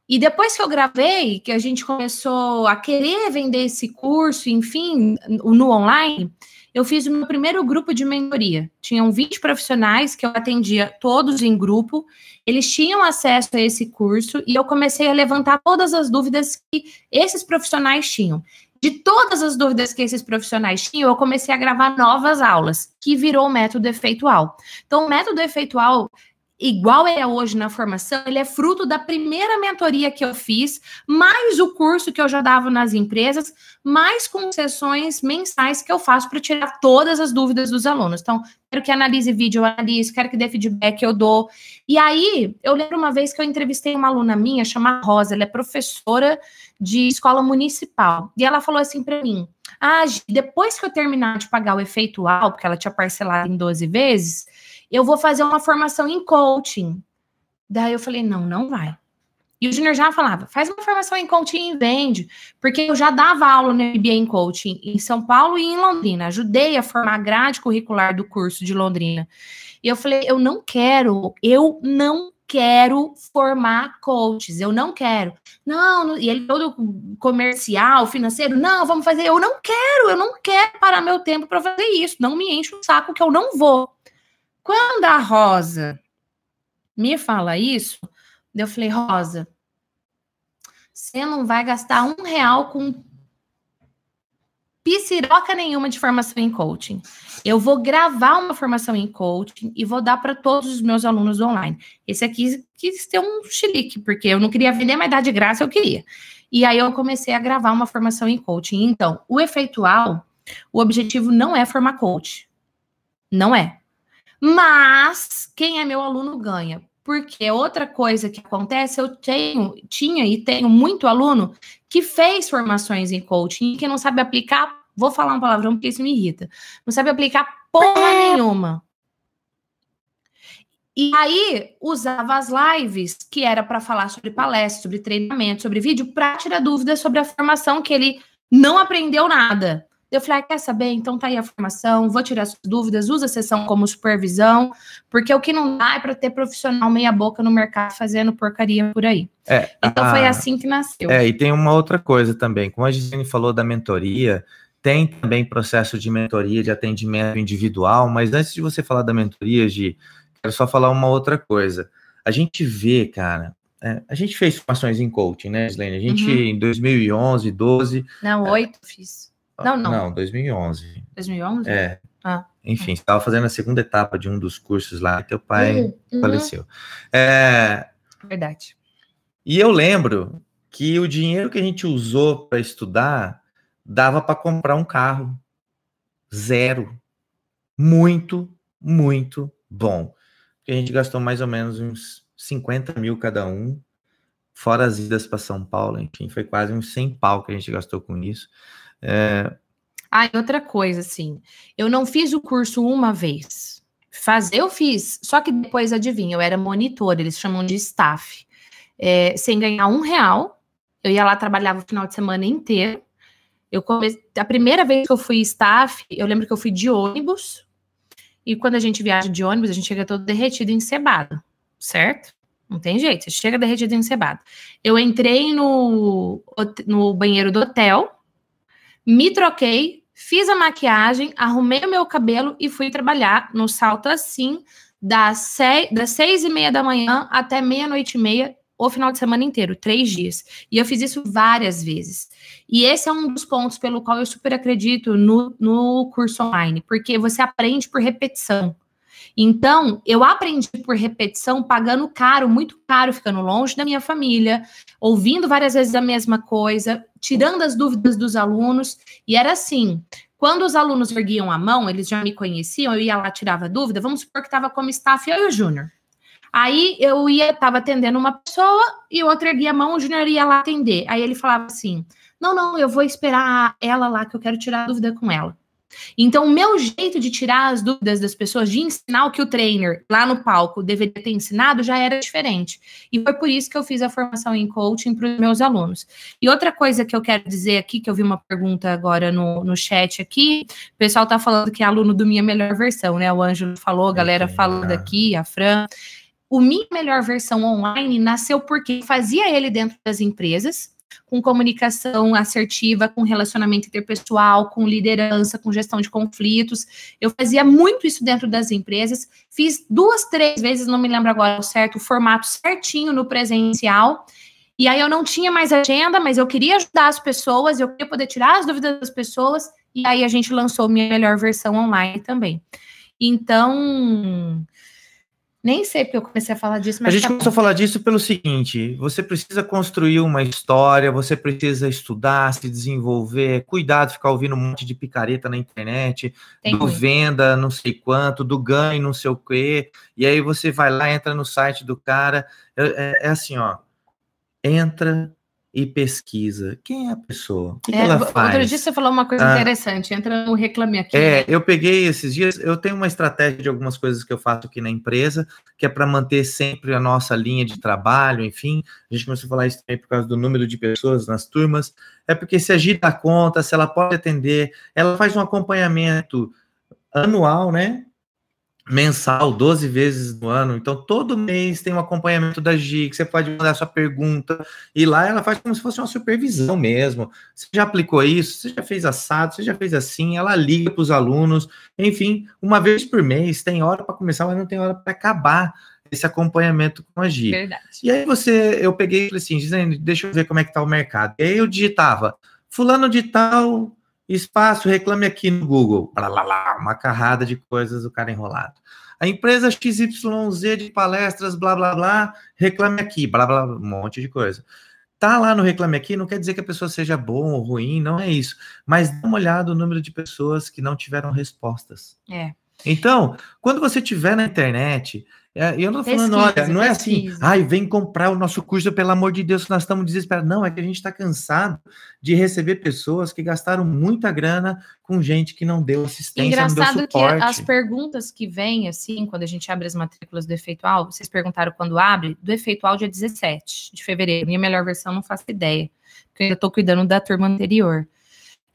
E depois que eu gravei, que a gente começou a querer vender esse curso, enfim, no online, eu fiz o meu primeiro grupo de mentoria. Tinham 20 profissionais que eu atendia todos em grupo. Eles tinham acesso a esse curso e eu comecei a levantar todas as dúvidas que esses profissionais tinham. De todas as dúvidas que esses profissionais tinham, eu comecei a gravar novas aulas, que virou o método efeitual. Então, o método efeitual igual é hoje na formação, ele é fruto da primeira mentoria que eu fiz, mais o curso que eu já dava nas empresas, mais concessões mensais que eu faço para tirar todas as dúvidas dos alunos. Então, quero que analise vídeo, eu analiso, quero que dê feedback, eu dou. E aí, eu lembro uma vez que eu entrevistei uma aluna minha, chamada Rosa, ela é professora de escola municipal, e ela falou assim para mim, ah, depois que eu terminar de pagar o efeitual, porque ela tinha parcelado em 12 vezes, eu vou fazer uma formação em coaching. Daí eu falei, não, não vai. E o Júnior já falava, faz uma formação em coaching e vende, porque eu já dava aula no MBA em coaching em São Paulo e em Londrina, ajudei a formar a grade curricular do curso de Londrina. E eu falei, eu não quero, eu não quero formar coaches, eu não quero. Não, e ele todo comercial, financeiro, não, vamos fazer, eu não quero, eu não quero parar meu tempo para fazer isso, não me enche o saco que eu não vou. Quando a Rosa me fala isso, eu falei, Rosa, você não vai gastar um real com pisiroca nenhuma de formação em coaching. Eu vou gravar uma formação em coaching e vou dar para todos os meus alunos online. Esse aqui quis ter um chilique, porque eu não queria vender, mas dar de graça eu queria. E aí eu comecei a gravar uma formação em coaching. Então, o efeitual, o objetivo não é formar coach. Não é. Mas quem é meu aluno ganha. Porque outra coisa que acontece, eu tenho, tinha e tenho muito aluno que fez formações em coaching e que não sabe aplicar, vou falar um palavrão porque isso me irrita, não sabe aplicar porra nenhuma. E aí usava as lives, que era para falar sobre palestra, sobre treinamento, sobre vídeo, para tirar dúvidas sobre a formação que ele não aprendeu nada. Eu falei, ah, quer saber? Então tá aí a formação, vou tirar suas dúvidas, usa a sessão como supervisão, porque o que não dá é para ter profissional meia boca no mercado fazendo porcaria por aí. É, então a... foi assim que nasceu. É, e tem uma outra coisa também, como a Gisele falou da mentoria, tem também processo de mentoria, de atendimento individual, mas antes de você falar da mentoria, Gi, quero só falar uma outra coisa. A gente vê, cara, é, a gente fez formações em coaching, né, Gislene? A gente, uhum. em 2011, 12... Não, oito é, fiz. Não, não. Não, 2011. 2011? É. Ah. Enfim, estava fazendo a segunda etapa de um dos cursos lá e teu pai uhum. uhum. faleceu. É... Verdade. E eu lembro que o dinheiro que a gente usou para estudar dava para comprar um carro. Zero. Muito, muito bom. Porque a gente gastou mais ou menos uns 50 mil cada um, fora as idas para São Paulo, enfim, foi quase uns 100 pau que a gente gastou com isso. É... Ah, e outra coisa, assim, eu não fiz o curso uma vez. Fazer eu fiz, só que depois, adivinha, eu era monitor, eles chamam de staff. É, sem ganhar um real, eu ia lá, trabalhava o final de semana inteiro. Eu comecei, a primeira vez que eu fui staff, eu lembro que eu fui de ônibus, e quando a gente viaja de ônibus, a gente chega todo derretido e encebado, certo? Não tem jeito, você chega derretido e encebado. Eu entrei no, no banheiro do hotel, me troquei, fiz a maquiagem, arrumei o meu cabelo e fui trabalhar no salto assim, das, seis, das seis e meia da manhã até meia-noite e meia, o final de semana inteiro, três dias. E eu fiz isso várias vezes. E esse é um dos pontos pelo qual eu super acredito no, no curso online, porque você aprende por repetição. Então, eu aprendi por repetição, pagando caro, muito caro, ficando longe da minha família, ouvindo várias vezes a mesma coisa, tirando as dúvidas dos alunos. E era assim: quando os alunos erguiam a mão, eles já me conheciam, eu ia lá, tirava dúvida. Vamos supor que estava como staff eu e o Júnior. Aí eu ia, estava atendendo uma pessoa e outra erguia a mão, o Júnior ia lá atender. Aí ele falava assim: Não, não, eu vou esperar ela lá, que eu quero tirar dúvida com ela. Então, o meu jeito de tirar as dúvidas das pessoas, de ensinar o que o trainer lá no palco deveria ter ensinado, já era diferente. E foi por isso que eu fiz a formação em coaching para os meus alunos. E outra coisa que eu quero dizer aqui, que eu vi uma pergunta agora no, no chat aqui, o pessoal está falando que é aluno do Minha Melhor Versão, né? O Ângelo falou, a galera falando aqui, a Fran. O Minha Melhor Versão online nasceu porque fazia ele dentro das empresas, com comunicação assertiva, com relacionamento interpessoal, com liderança, com gestão de conflitos. Eu fazia muito isso dentro das empresas. Fiz duas, três vezes, não me lembro agora o certo, o formato certinho no presencial. E aí eu não tinha mais agenda, mas eu queria ajudar as pessoas, eu queria poder tirar as dúvidas das pessoas. E aí a gente lançou minha melhor versão online também. Então, nem sei porque eu comecei a falar disso, mas. A gente tá começou a falar disso pelo seguinte: você precisa construir uma história, você precisa estudar, se desenvolver, cuidado, ficar ouvindo um monte de picareta na internet, Tem do venda, não sei quanto, do ganho, não sei o quê. E aí você vai lá, entra no site do cara. É, é, é assim, ó. Entra, e pesquisa. Quem é a pessoa? O que, é, que ela faz? Outro dia você falou uma coisa ah, interessante, entra no Reclame Aqui. É, eu peguei esses dias, eu tenho uma estratégia de algumas coisas que eu faço aqui na empresa, que é para manter sempre a nossa linha de trabalho, enfim. A gente começou a falar isso também por causa do número de pessoas nas turmas. É porque se agita a conta, se ela pode atender, ela faz um acompanhamento anual, né? Mensal, 12 vezes no ano. Então, todo mês tem um acompanhamento da GI, que você pode mandar sua pergunta, e lá ela faz como se fosse uma supervisão mesmo. Você já aplicou isso? Você já fez assado? Você já fez assim? Ela liga para os alunos. Enfim, uma vez por mês, tem hora para começar, mas não tem hora para acabar esse acompanhamento com a GI. Verdade. E aí você, eu peguei e falei assim, dizendo, deixa eu ver como é que tá o mercado. E aí eu digitava, fulano de tal Espaço, reclame aqui no Google. Blá, blá, blá, uma carrada de coisas, o cara enrolado. A empresa XYZ de palestras, blá, blá, blá, reclame aqui, blá, blá, um monte de coisa. Tá lá no Reclame Aqui, não quer dizer que a pessoa seja bom ou ruim, não é isso. Mas dá uma olhada no número de pessoas que não tiveram respostas. É. Então, quando você estiver na internet, eu não tô falando, pesquisa, olha, não é assim, ai, vem comprar o nosso curso, pelo amor de Deus, nós estamos desesperados. Não, é que a gente está cansado de receber pessoas que gastaram muita grana com gente que não deu assistência, Engraçado não deu suporte. que as perguntas que vêm, assim, quando a gente abre as matrículas do Efeitual, vocês perguntaram quando abre, do Efeitual dia 17 de fevereiro. Minha melhor versão não faço ideia, porque eu ainda estou cuidando da turma anterior.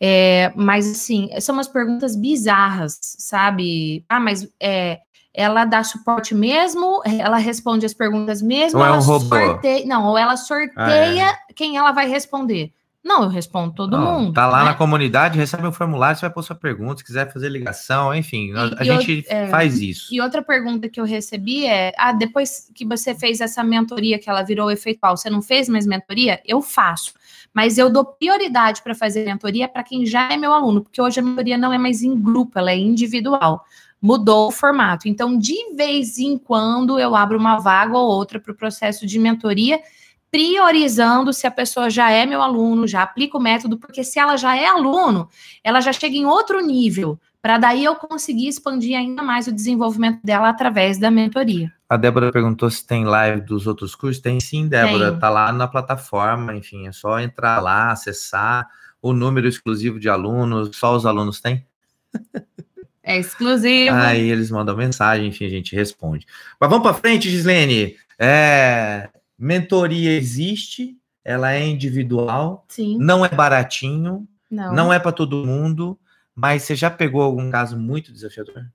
É, mas, assim, são umas perguntas bizarras, sabe? Ah, mas é, ela dá suporte mesmo, ela responde as perguntas mesmo, ou é um robô? Sorteia, não, ou ela sorteia ah, é. quem ela vai responder. Não, eu respondo todo não, mundo. Tá lá né? na comunidade, recebe um formulário, você vai pôr sua pergunta, se quiser fazer ligação, enfim, a, a gente é, faz isso. E outra pergunta que eu recebi é: ah, depois que você fez essa mentoria que ela virou efeitual, você não fez mais mentoria? Eu faço. Mas eu dou prioridade para fazer mentoria para quem já é meu aluno, porque hoje a mentoria não é mais em grupo, ela é individual mudou o formato. Então, de vez em quando, eu abro uma vaga ou outra para o processo de mentoria, priorizando se a pessoa já é meu aluno, já aplica o método, porque se ela já é aluno, ela já chega em outro nível, para daí eu conseguir expandir ainda mais o desenvolvimento dela através da mentoria. A Débora perguntou se tem live dos outros cursos. Tem sim, Débora. Tem. Tá lá na plataforma, enfim, é só entrar lá, acessar o número exclusivo de alunos, só os alunos têm. É exclusivo. Aí eles mandam mensagem, enfim, a gente responde. Mas vamos para frente, Gislene. É, mentoria existe, ela é individual, Sim. não é baratinho, não, não é para todo mundo, mas você já pegou algum caso muito desafiador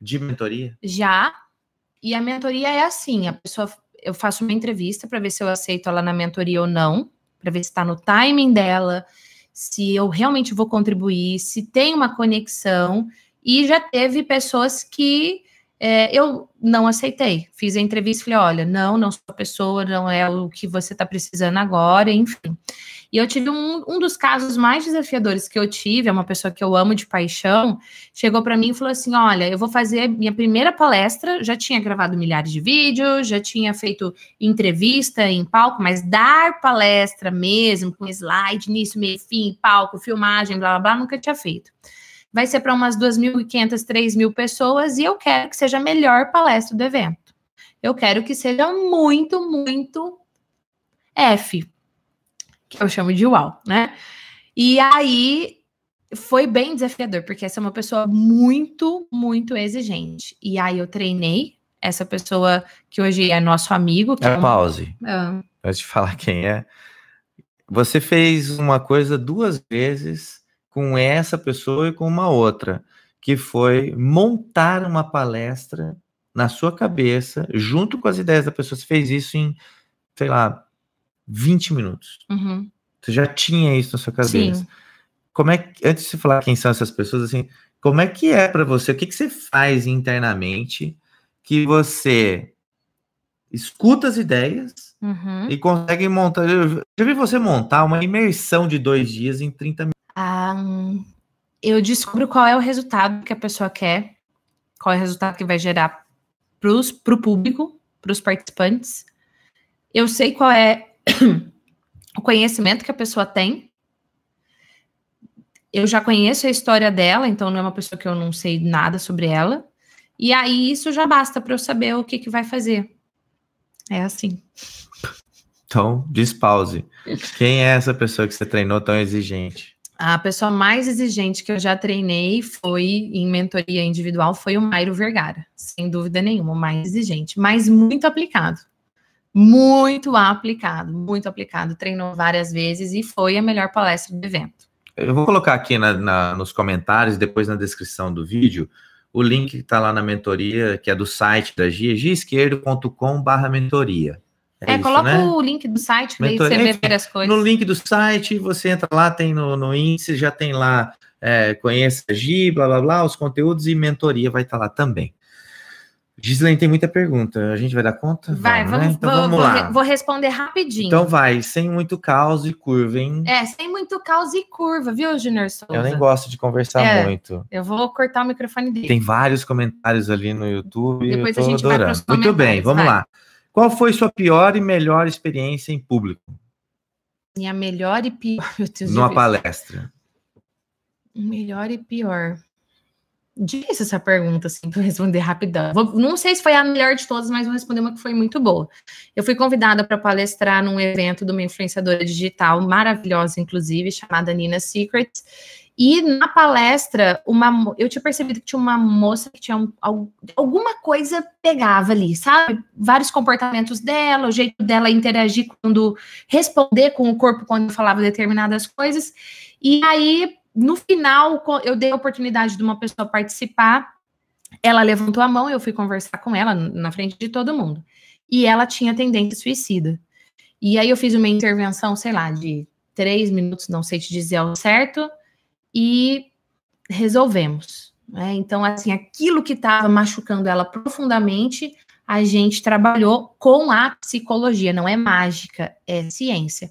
de mentoria? Já. E a mentoria é assim, a pessoa eu faço uma entrevista para ver se eu aceito ela na mentoria ou não, para ver se está no timing dela, se eu realmente vou contribuir, se tem uma conexão. E já teve pessoas que é, eu não aceitei. Fiz a entrevista e falei: olha, não, não sou pessoa, não é o que você está precisando agora, enfim. E eu tive um, um dos casos mais desafiadores que eu tive, é uma pessoa que eu amo de paixão, chegou para mim e falou assim: olha, eu vou fazer minha primeira palestra, já tinha gravado milhares de vídeos, já tinha feito entrevista em palco, mas dar palestra mesmo, com slide, início, meio, fim, palco, filmagem, blá blá blá, nunca tinha feito vai ser para umas 2.500, 3.000 pessoas e eu quero que seja a melhor palestra do evento. Eu quero que seja muito, muito F, que eu chamo de uau, né? E aí foi bem desafiador, porque essa é uma pessoa muito, muito exigente. E aí eu treinei essa pessoa que hoje é nosso amigo. é, é pause. Ah. Antes de falar quem é. Você fez uma coisa duas vezes com essa pessoa e com uma outra, que foi montar uma palestra na sua cabeça, junto com as ideias da pessoa. Você fez isso em, sei lá, 20 minutos. Uhum. Você já tinha isso na sua cabeça. Sim. Como é que, antes de você falar quem são essas pessoas, assim, como é que é para você? O que, que você faz internamente que você escuta as ideias uhum. e consegue montar? Eu já vi você montar uma imersão de dois dias em 30 minutos eu descubro qual é o resultado que a pessoa quer, qual é o resultado que vai gerar para o público, para os participantes. Eu sei qual é o conhecimento que a pessoa tem. Eu já conheço a história dela, então não é uma pessoa que eu não sei nada sobre ela. E aí isso já basta para eu saber o que, que vai fazer. É assim. Então, pause. Quem é essa pessoa que você treinou tão exigente? A pessoa mais exigente que eu já treinei foi em mentoria individual foi o Mairo Vergara, sem dúvida nenhuma, o mais exigente, mas muito aplicado. Muito aplicado, muito aplicado. Treinou várias vezes e foi a melhor palestra do evento. Eu vou colocar aqui na, na, nos comentários, depois na descrição do vídeo, o link que está lá na mentoria, que é do site da GIA, giaesquerdo.com/mentoria. É, é isso, coloca né? o link do site para você ver várias coisas. No link do site, você entra lá, tem no, no índice, já tem lá, é, conheça a Gi, blá blá blá, os conteúdos e mentoria vai estar tá lá também. Gislaine tem muita pergunta, a gente vai dar conta? Vai, vamos, né? então, vou, vamos lá. Vou, vou responder rapidinho. Então vai, sem muito caos e curva, hein? É, sem muito caos e curva, viu, Junior Souza? Eu nem gosto de conversar é, muito. Eu vou cortar o microfone dele. Tem vários comentários ali no YouTube, Depois a gente adorando. Vai muito bem, vamos vai. lá. Qual foi sua pior e melhor experiência em público? Minha melhor e pior. Numa palestra. Melhor e pior. Difícil essa pergunta, assim, para responder rapidão. Vou, não sei se foi a melhor de todas, mas vou responder uma que foi muito boa. Eu fui convidada para palestrar num evento de uma influenciadora digital maravilhosa, inclusive, chamada Nina Secrets. E na palestra, uma, eu tinha percebido que tinha uma moça que tinha um, alguma coisa pegava ali, sabe? Vários comportamentos dela, o jeito dela interagir quando responder com o corpo quando falava determinadas coisas. E aí, no final, eu dei a oportunidade de uma pessoa participar. Ela levantou a mão, eu fui conversar com ela na frente de todo mundo. E ela tinha tendência suicida. E aí eu fiz uma intervenção, sei lá, de três minutos, não sei te dizer ao certo e resolvemos. Né? Então, assim, aquilo que estava machucando ela profundamente, a gente trabalhou com a psicologia, não é mágica, é ciência.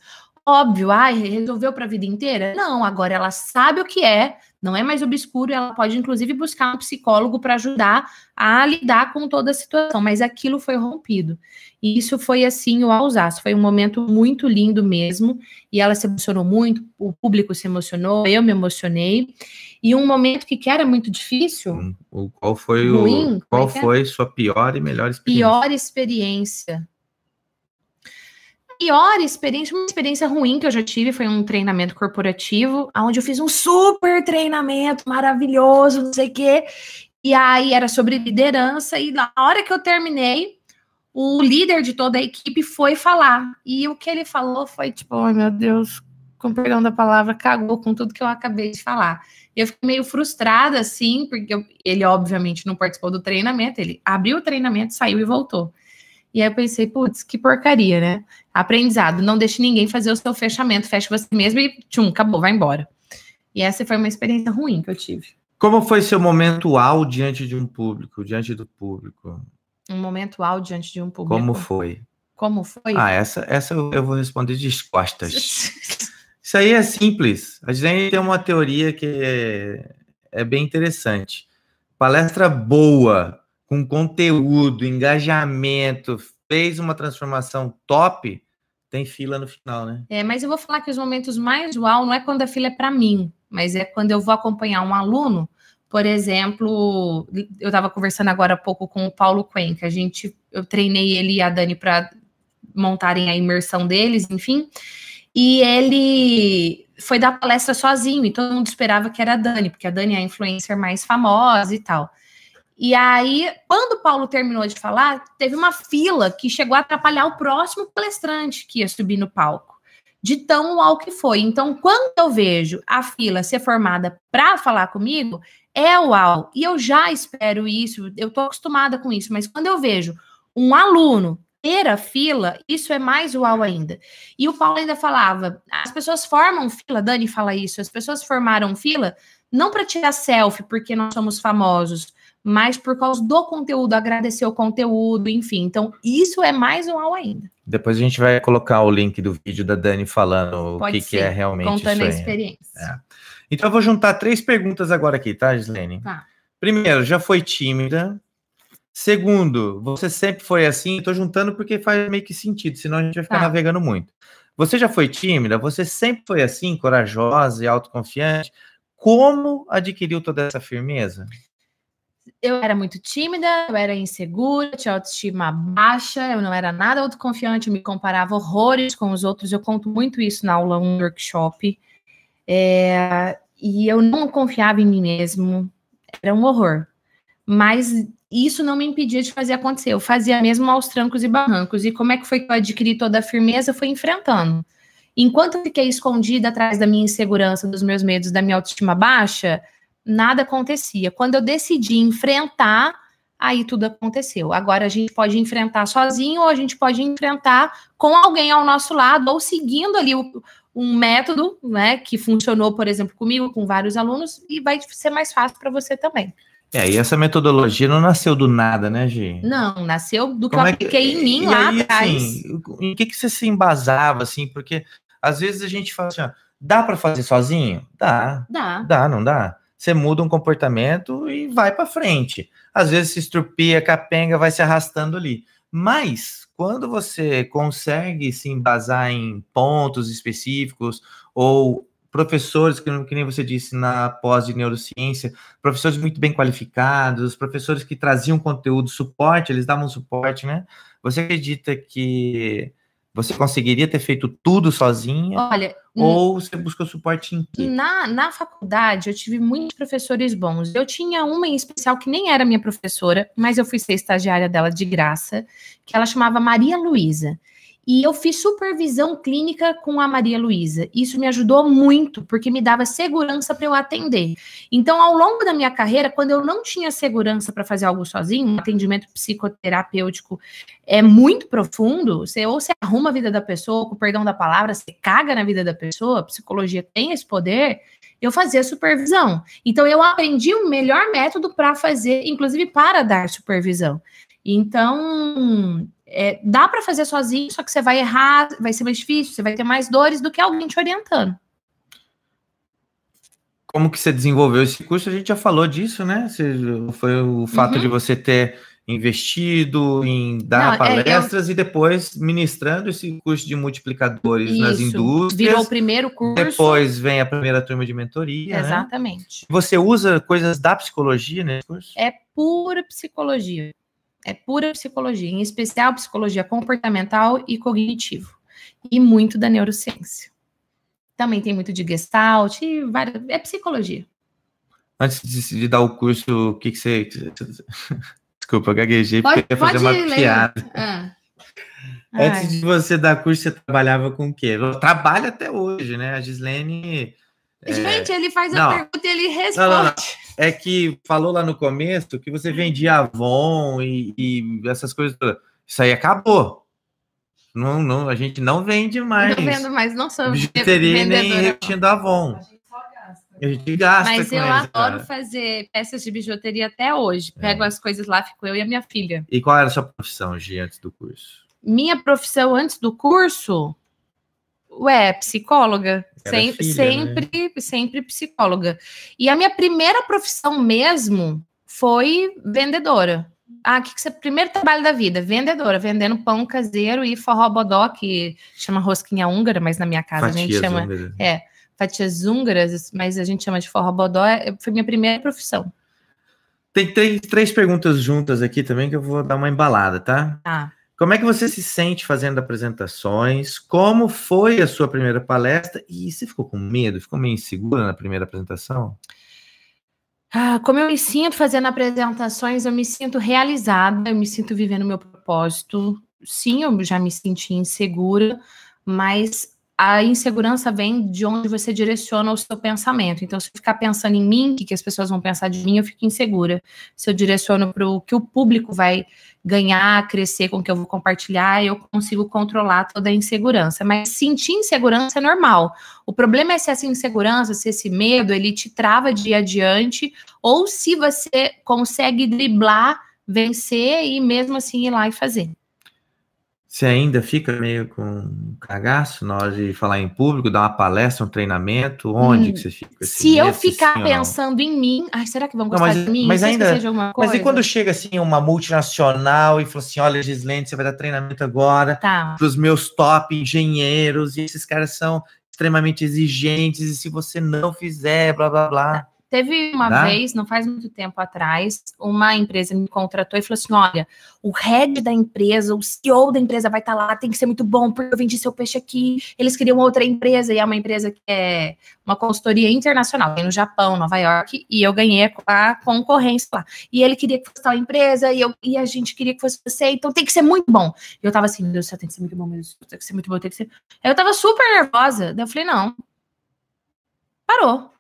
Óbvio, ai, resolveu para a vida inteira? Não, agora ela sabe o que é, não é mais obscuro, ela pode inclusive buscar um psicólogo para ajudar a lidar com toda a situação, mas aquilo foi rompido. E isso foi assim o Alsace, foi um momento muito lindo mesmo, e ela se emocionou muito, o público se emocionou, eu me emocionei. E um momento que, que era muito difícil. O, qual foi ruim, o qual é, é foi sua pior e melhor experiência? Pior experiência pior experiência, uma experiência ruim que eu já tive foi um treinamento corporativo, onde eu fiz um super treinamento maravilhoso, não sei o quê. E aí era sobre liderança, e na hora que eu terminei, o líder de toda a equipe foi falar. E o que ele falou foi tipo, ai oh, meu Deus, com perdão da palavra, cagou com tudo que eu acabei de falar. E eu fiquei meio frustrada, assim, porque eu, ele obviamente não participou do treinamento, ele abriu o treinamento, saiu e voltou. E aí eu pensei, putz, que porcaria, né? Aprendizado, não deixe ninguém fazer o seu fechamento, feche você mesmo e tchum, acabou, vai embora. E essa foi uma experiência ruim que eu tive. Como foi seu momento uau diante de um público, diante do público? Um momento uau diante de um público. Como foi? Como foi? Ah, essa, essa eu vou responder de costas. Isso aí é simples. A gente tem uma teoria que é, é bem interessante. Palestra boa, com conteúdo, engajamento, fez uma transformação top, tem fila no final, né? É, mas eu vou falar que os momentos mais uau não é quando a fila é para mim, mas é quando eu vou acompanhar um aluno. Por exemplo, eu estava conversando agora há pouco com o Paulo que a gente, eu treinei ele e a Dani para montarem a imersão deles, enfim. E ele foi dar palestra sozinho, e todo mundo esperava que era a Dani, porque a Dani é a influencer mais famosa e tal. E aí, quando o Paulo terminou de falar, teve uma fila que chegou a atrapalhar o próximo palestrante que ia subir no palco, de tão uau que foi. Então, quando eu vejo a fila ser formada para falar comigo, é uau. E eu já espero isso, eu tô acostumada com isso, mas quando eu vejo um aluno ter a fila, isso é mais uau ainda. E o Paulo ainda falava: as pessoas formam fila, Dani fala isso, as pessoas formaram fila não para tirar selfie porque nós somos famosos, mas por causa do conteúdo, agradecer o conteúdo, enfim. Então, isso é mais uau ainda. Depois a gente vai colocar o link do vídeo da Dani falando Pode o que, que, é realmente Contando a experiência. É. Então, eu vou juntar três perguntas agora aqui, tá, Gislene? Tá. Primeiro, já foi tímida? Segundo, você sempre foi assim? Estou juntando porque faz meio que sentido, senão a gente vai ficar tá. navegando muito. Você já foi tímida? Você sempre foi assim, corajosa e autoconfiante? Como adquiriu toda essa firmeza? Eu era muito tímida, eu era insegura, tinha autoestima baixa, eu não era nada autoconfiante, eu me comparava horrores com os outros. Eu conto muito isso na aula, um workshop. É, e eu não confiava em mim mesmo, era um horror. Mas isso não me impedia de fazer acontecer. Eu fazia mesmo aos trancos e barrancos. E como é que foi que eu adquiri toda a firmeza? Foi enfrentando. Enquanto eu fiquei escondida atrás da minha insegurança, dos meus medos, da minha autoestima baixa, nada acontecia. Quando eu decidi enfrentar, aí tudo aconteceu. Agora a gente pode enfrentar sozinho ou a gente pode enfrentar com alguém ao nosso lado ou seguindo ali o, um método, né, que funcionou, por exemplo, comigo, com vários alunos e vai ser mais fácil para você também. É, e essa metodologia não nasceu do nada, né, Gi? Não, nasceu do que Como eu apliquei é que, em mim lá aí, atrás. Assim, em que, que você se embasava, assim? Porque às vezes a gente fala assim, ó, dá para fazer sozinho? Dá. Dá. Dá, não dá? Você muda um comportamento e vai para frente. Às vezes se estrupia, capenga, vai se arrastando ali. Mas quando você consegue se embasar em pontos específicos ou professores, que, que nem você disse na pós de neurociência, professores muito bem qualificados, professores que traziam conteúdo, suporte, eles davam suporte, né? Você acredita que você conseguiria ter feito tudo sozinha? Olha, ou você buscou suporte em quê? Na, na faculdade, eu tive muitos professores bons. Eu tinha uma em especial que nem era minha professora, mas eu fui ser estagiária dela de graça, que ela chamava Maria Luísa. E eu fiz supervisão clínica com a Maria Luísa. Isso me ajudou muito, porque me dava segurança para eu atender. Então, ao longo da minha carreira, quando eu não tinha segurança para fazer algo sozinho, um atendimento psicoterapêutico é muito profundo, você ou você arruma a vida da pessoa, com perdão da palavra, você caga na vida da pessoa, a psicologia tem esse poder, eu fazia supervisão. Então, eu aprendi o melhor método para fazer, inclusive para dar supervisão. Então, é, dá para fazer sozinho, só que você vai errar, vai ser mais difícil, você vai ter mais dores do que alguém te orientando. Como que você desenvolveu esse curso? A gente já falou disso, né? foi o fato uhum. de você ter investido em dar Não, palestras é, eu... e depois ministrando esse curso de multiplicadores Isso, nas indústrias. Virou o primeiro curso. Depois vem a primeira turma de mentoria. Né? Exatamente. Né? Você usa coisas da psicologia nesse curso? É pura psicologia. É pura psicologia, em especial psicologia comportamental e cognitivo. E muito da neurociência. Também tem muito de gestalt e várias. É psicologia. Antes de, de dar o curso, o que, que você. Desculpa, eu gaguejei pode, porque ia fazer uma ler. piada. Ah. Antes Ai. de você dar curso, você trabalhava com o quê? Eu trabalho até hoje, né? A Gislene. Gente, é... ele faz a não, pergunta e ele responde. Não, não, é que falou lá no começo que você vendia Avon e, e essas coisas. Isso aí acabou. Não, não, a gente não vende mais. Não vendo mais, não sou bijuteria nem repetindo Avon. A gente gasta Mas com eu eles, adoro cara. fazer peças de bijuteria até hoje. É. Pego as coisas lá, fico eu e a minha filha. E qual era a sua profissão, Gi, antes do curso? Minha profissão antes do curso, ué, psicóloga. Sem- filha, né? sempre, sempre psicóloga. E a minha primeira profissão mesmo foi vendedora. Ah, o que, que você. Primeiro trabalho da vida, vendedora, vendendo pão caseiro e forró bodó, que chama rosquinha húngara, mas na minha casa a gente Fatias chama húngaras. fatias húngaras, mas a gente chama de forró bodó. é- Foi minha primeira profissão. Tem três, três perguntas juntas aqui também que eu vou dar uma embalada, tá? Tá. Como é que você se sente fazendo apresentações? Como foi a sua primeira palestra? E você ficou com medo? Ficou meio insegura na primeira apresentação? Ah, como eu me sinto fazendo apresentações, eu me sinto realizada, eu me sinto vivendo o meu propósito. Sim, eu já me senti insegura, mas a insegurança vem de onde você direciona o seu pensamento. Então, se eu ficar pensando em mim, o que, as pessoas vão pensar de mim, eu fico insegura. Se eu direciono para o que o público vai ganhar, crescer com o que eu vou compartilhar, eu consigo controlar toda a insegurança. Mas sentir insegurança é normal. O problema é se essa insegurança, se esse medo, ele te trava de ir adiante, ou se você consegue driblar, vencer e mesmo assim ir lá e fazer. Você ainda fica meio com um cagaço na hora de falar em público, dar uma palestra, um treinamento? Onde Hum, que você fica? esse Se eu ficar sim ou não? pensando em mim, ai, será que vão Não, gostar mas- de mim? mas ainda-? Mas e quando chega assim uma multinacional e fala assim: olha, Gislene, você vai dar treinamento agora Tá. para os meus top engenheiros, e esses caras são extremamente exigentes, e se você não fizer, blá blá blá. Teve uma Dá? vez, não faz muito tempo atrás, uma empresa me contratou e falou assim: olha, o head da empresa, o CEO da empresa vai estar lá, tem que ser muito bom, porque eu vendi seu peixe aqui. Eles queriam outra empresa, e é uma empresa que é uma consultoria internacional, tem no Japão, Nova York, e eu ganhei a concorrência lá. E ele queria que fosse tal empresa, e, eu, e a gente queria que fosse você, então tem que ser muito bom. E eu tava assim, meu Deus do céu, tem que ser muito bom, meu Deus, tem que ser muito bom, tem que ser. Aí eu tava super nervosa. Daí eu falei, não. Parou.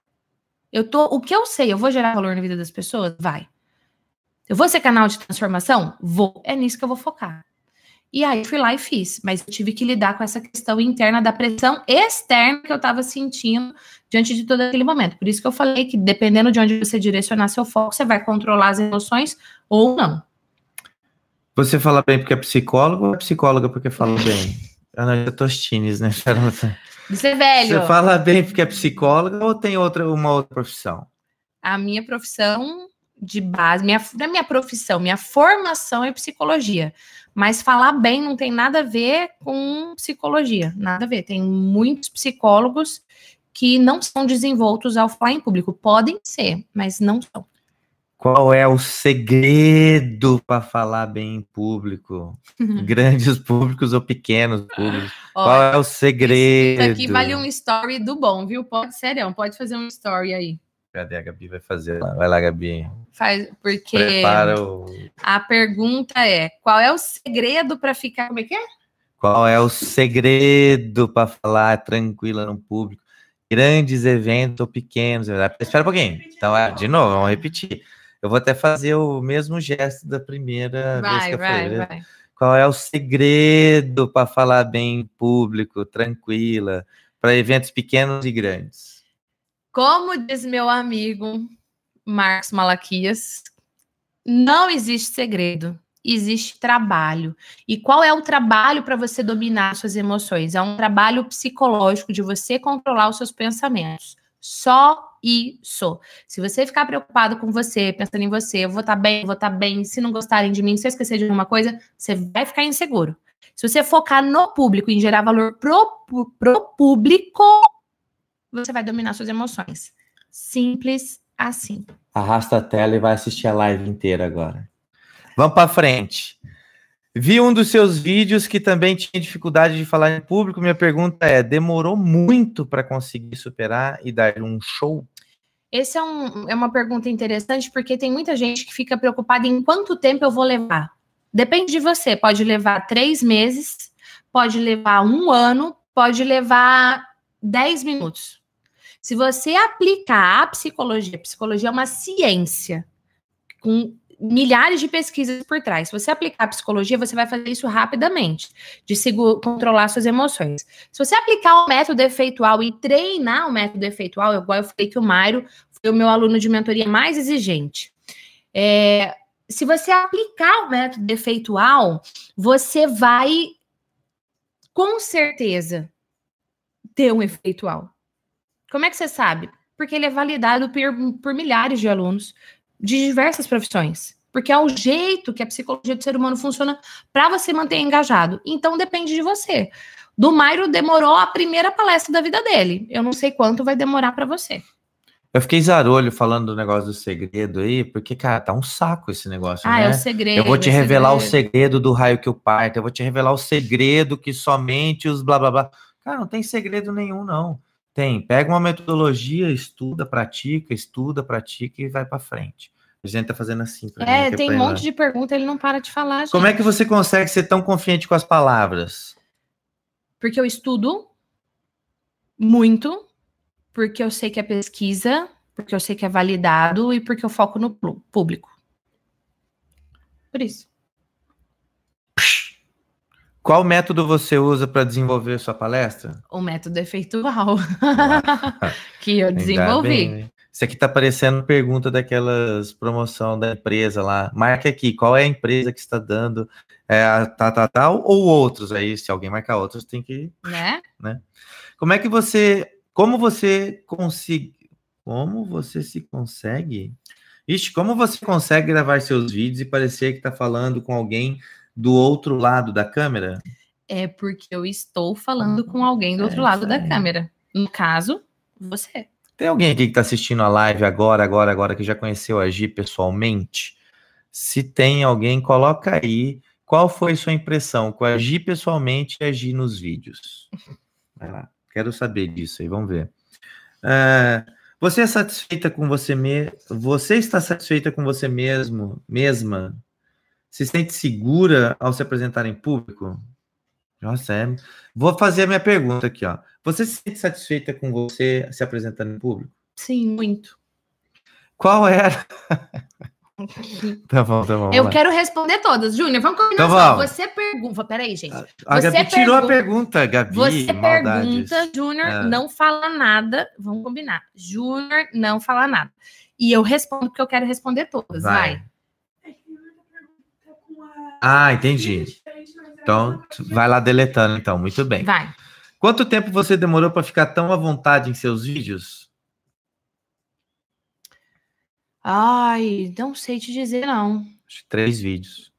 Eu tô, o que eu sei, eu vou gerar valor na vida das pessoas? Vai. Eu vou ser canal de transformação? Vou. É nisso que eu vou focar. E aí fui lá e fiz, mas eu tive que lidar com essa questão interna da pressão externa que eu estava sentindo diante de todo aquele momento. Por isso que eu falei que dependendo de onde você direcionar seu foco, você vai controlar as emoções ou não. Você fala bem porque é psicólogo ou é psicóloga porque fala bem? É Tostines, né? De ser velho. Você fala bem porque é psicóloga ou tem outra, uma outra profissão? A minha profissão de base, minha, é minha profissão, minha formação é psicologia. Mas falar bem não tem nada a ver com psicologia, nada a ver. Tem muitos psicólogos que não são desenvoltos ao falar em público. Podem ser, mas não são. Qual é o segredo para falar bem em público? Grandes públicos ou pequenos públicos? Qual Olha, é o segredo? isso aqui vale um story do bom, viu? Pode, sério, pode fazer um story aí. Cadê a Gabi? Vai fazer lá. Vai lá, Gabi. Faz, porque Prepara o. a pergunta é: qual é o segredo para ficar. Como é que é? Qual é o segredo para falar tranquila no público? Grandes eventos ou pequenos? Espera um pouquinho. Então, é, de novo, vamos repetir. Eu vou até fazer o mesmo gesto da primeira vez Vai, que eu vai, falei. vai. Qual é o segredo para falar bem em público, tranquila, para eventos pequenos e grandes? Como diz meu amigo Marcos Malaquias, não existe segredo, existe trabalho. E qual é o trabalho para você dominar suas emoções? É um trabalho psicológico de você controlar os seus pensamentos. Só isso. Se você ficar preocupado com você, pensando em você, eu vou estar bem, eu vou estar bem, se não gostarem de mim, se eu esquecer de alguma coisa, você vai ficar inseguro. Se você focar no público, em gerar valor pro, pro público, você vai dominar suas emoções. Simples assim. Arrasta a tela e vai assistir a live inteira agora. Vamos para frente. Vi um dos seus vídeos que também tinha dificuldade de falar em público. Minha pergunta é: demorou muito para conseguir superar e dar um show? Essa é, um, é uma pergunta interessante porque tem muita gente que fica preocupada em quanto tempo eu vou levar. Depende de você. Pode levar três meses, pode levar um ano, pode levar dez minutos. Se você aplicar a psicologia, psicologia é uma ciência. com milhares de pesquisas por trás. Se você aplicar psicologia, você vai fazer isso rapidamente, de controlar suas emoções. Se você aplicar o método efeitual e treinar o método efeitual, igual eu falei que o Mairo foi o meu aluno de mentoria mais exigente. É, se você aplicar o método efeitual, você vai com certeza ter um efeitual. Como é que você sabe? Porque ele é validado por, por milhares de alunos de diversas profissões. Porque é o jeito que a psicologia do ser humano funciona para você manter engajado. Então depende de você. Do Mairo demorou a primeira palestra da vida dele. Eu não sei quanto vai demorar para você. Eu fiquei zarolho falando do negócio do segredo aí, porque, cara, tá um saco esse negócio. Ah, né? é o segredo. Eu vou te revelar segredo. o segredo do raio que eu parto, eu vou te revelar o segredo que somente os blá blá blá. Cara, não tem segredo nenhum, não. Tem. Pega uma metodologia, estuda, pratica, estuda, pratica e vai para frente. A gente tá fazendo assim. é, mim, tem um monte de pergunta, ele não para de falar. Gente. Como é que você consegue ser tão confiante com as palavras? Porque eu estudo muito, porque eu sei que é pesquisa, porque eu sei que é validado e porque eu foco no público. Por isso. Qual método você usa para desenvolver sua palestra? O método efeitual que eu desenvolvi. Isso aqui está parecendo pergunta daquelas promoção da empresa lá. Marque aqui, qual é a empresa que está dando é, a tá, tá, tá, ou outros aí, se alguém marcar outros, tem que. Né? né? Como é que você. Como você consegue. Como você se consegue? Ixi, como você consegue gravar seus vídeos e parecer que está falando com alguém do outro lado da câmera? É porque eu estou falando com alguém do outro é, lado da câmera. No caso, você. Tem alguém aqui que está assistindo a live agora, agora, agora, que já conheceu a Gi pessoalmente? Se tem alguém, coloca aí qual foi sua impressão com a Gi pessoalmente e a Gi nos vídeos. Vai lá, quero saber disso aí, vamos ver. Uh, você é satisfeita com você mesmo? Você está satisfeita com você mesmo, mesma? Se sente segura ao se apresentar em público? Nossa, é. Vou fazer a minha pergunta aqui, ó. Você se sente satisfeita com você se apresentando em público? Sim, muito. Qual era? tá bom, tá bom. Eu lá. quero responder todas. Júnior, vamos combinar então, vamos. Você pergunta. Peraí, gente. A, a você Gabi tirou a pergunta, Gabi. Você maldades. pergunta, Júnior é. não fala nada. Vamos combinar. Júnior não fala nada. E eu respondo porque eu quero responder todas. Vai. vai. Ah, entendi. Então, vai lá deletando, então. Muito bem. Vai. Quanto tempo você demorou para ficar tão à vontade em seus vídeos? Ai, não sei te dizer, não. Três vídeos.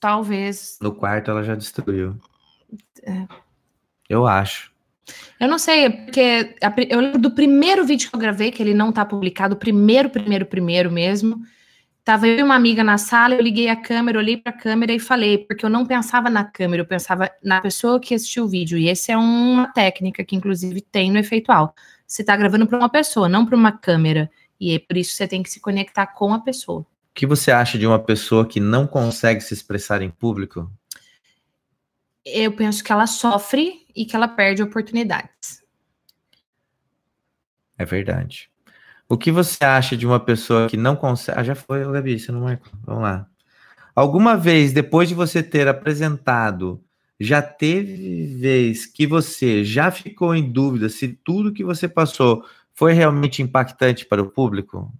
Talvez. No quarto ela já destruiu. É. Eu acho. Eu não sei, porque eu lembro do primeiro vídeo que eu gravei, que ele não tá publicado, o primeiro, primeiro, primeiro mesmo. Tava eu e uma amiga na sala, eu liguei a câmera, olhei para a câmera e falei, porque eu não pensava na câmera, eu pensava na pessoa que assistiu o vídeo. E essa é uma técnica que, inclusive, tem no efeitual. Você está gravando para uma pessoa, não para uma câmera. E é por isso que você tem que se conectar com a pessoa. O que você acha de uma pessoa que não consegue se expressar em público? Eu penso que ela sofre e que ela perde oportunidades. É verdade. O que você acha de uma pessoa que não consegue. Ah, já foi, Gabi, você não marcou. Vamos lá. Alguma vez, depois de você ter apresentado, já teve vez que você já ficou em dúvida se tudo que você passou foi realmente impactante para o público?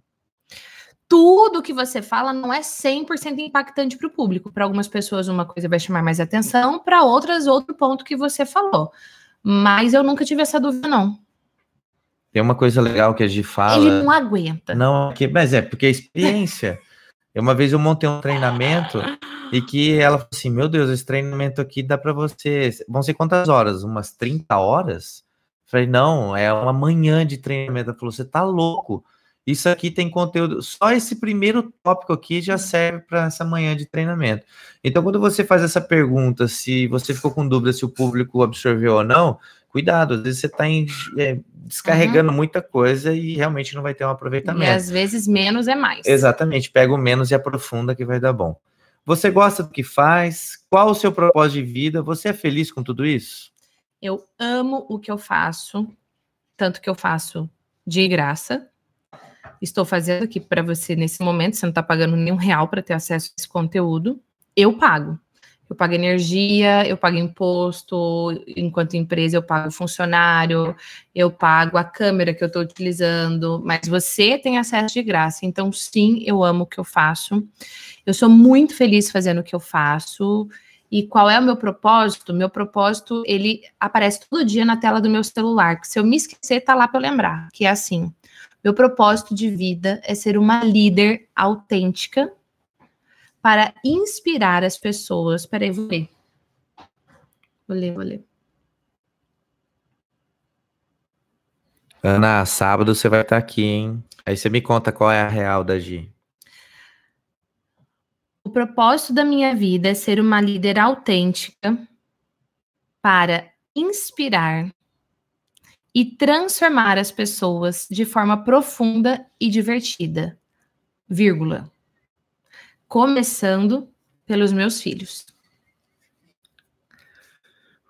Tudo que você fala não é 100% impactante para o público. Para algumas pessoas, uma coisa vai chamar mais atenção, para outras, outro ponto que você falou. Mas eu nunca tive essa dúvida, não. Tem uma coisa legal que a gente fala. Ele não aguenta. Não, que, mas é porque a experiência. uma vez eu montei um treinamento e que ela falou assim: Meu Deus, esse treinamento aqui dá para você. Vão ser quantas horas? Umas 30 horas? falei: Não, é uma manhã de treinamento. Ela falou: Você tá louco? Isso aqui tem conteúdo. Só esse primeiro tópico aqui já serve para essa manhã de treinamento. Então, quando você faz essa pergunta, se você ficou com dúvida se o público absorveu ou não, cuidado, às vezes você está é, descarregando uhum. muita coisa e realmente não vai ter um aproveitamento. E às vezes menos é mais. Exatamente, pega o menos e aprofunda que vai dar bom. Você gosta do que faz? Qual o seu propósito de vida? Você é feliz com tudo isso? Eu amo o que eu faço, tanto que eu faço de graça. estou fazendo aqui para você nesse momento, você não está pagando nenhum real para ter acesso a esse conteúdo, eu pago. Eu pago energia, eu pago imposto, enquanto empresa eu pago funcionário, eu pago a câmera que eu estou utilizando, mas você tem acesso de graça. Então, sim, eu amo o que eu faço. Eu sou muito feliz fazendo o que eu faço. E qual é o meu propósito? Meu propósito, ele aparece todo dia na tela do meu celular, que se eu me esquecer, tá lá para eu lembrar, que é assim: meu propósito de vida é ser uma líder autêntica para inspirar as pessoas. Peraí, vou ler. Vou ler, vou ler. Ana, sábado você vai estar aqui, hein? Aí você me conta qual é a real da Gi. O propósito da minha vida é ser uma líder autêntica para inspirar e transformar as pessoas de forma profunda e divertida. Vírgula. Começando pelos meus filhos.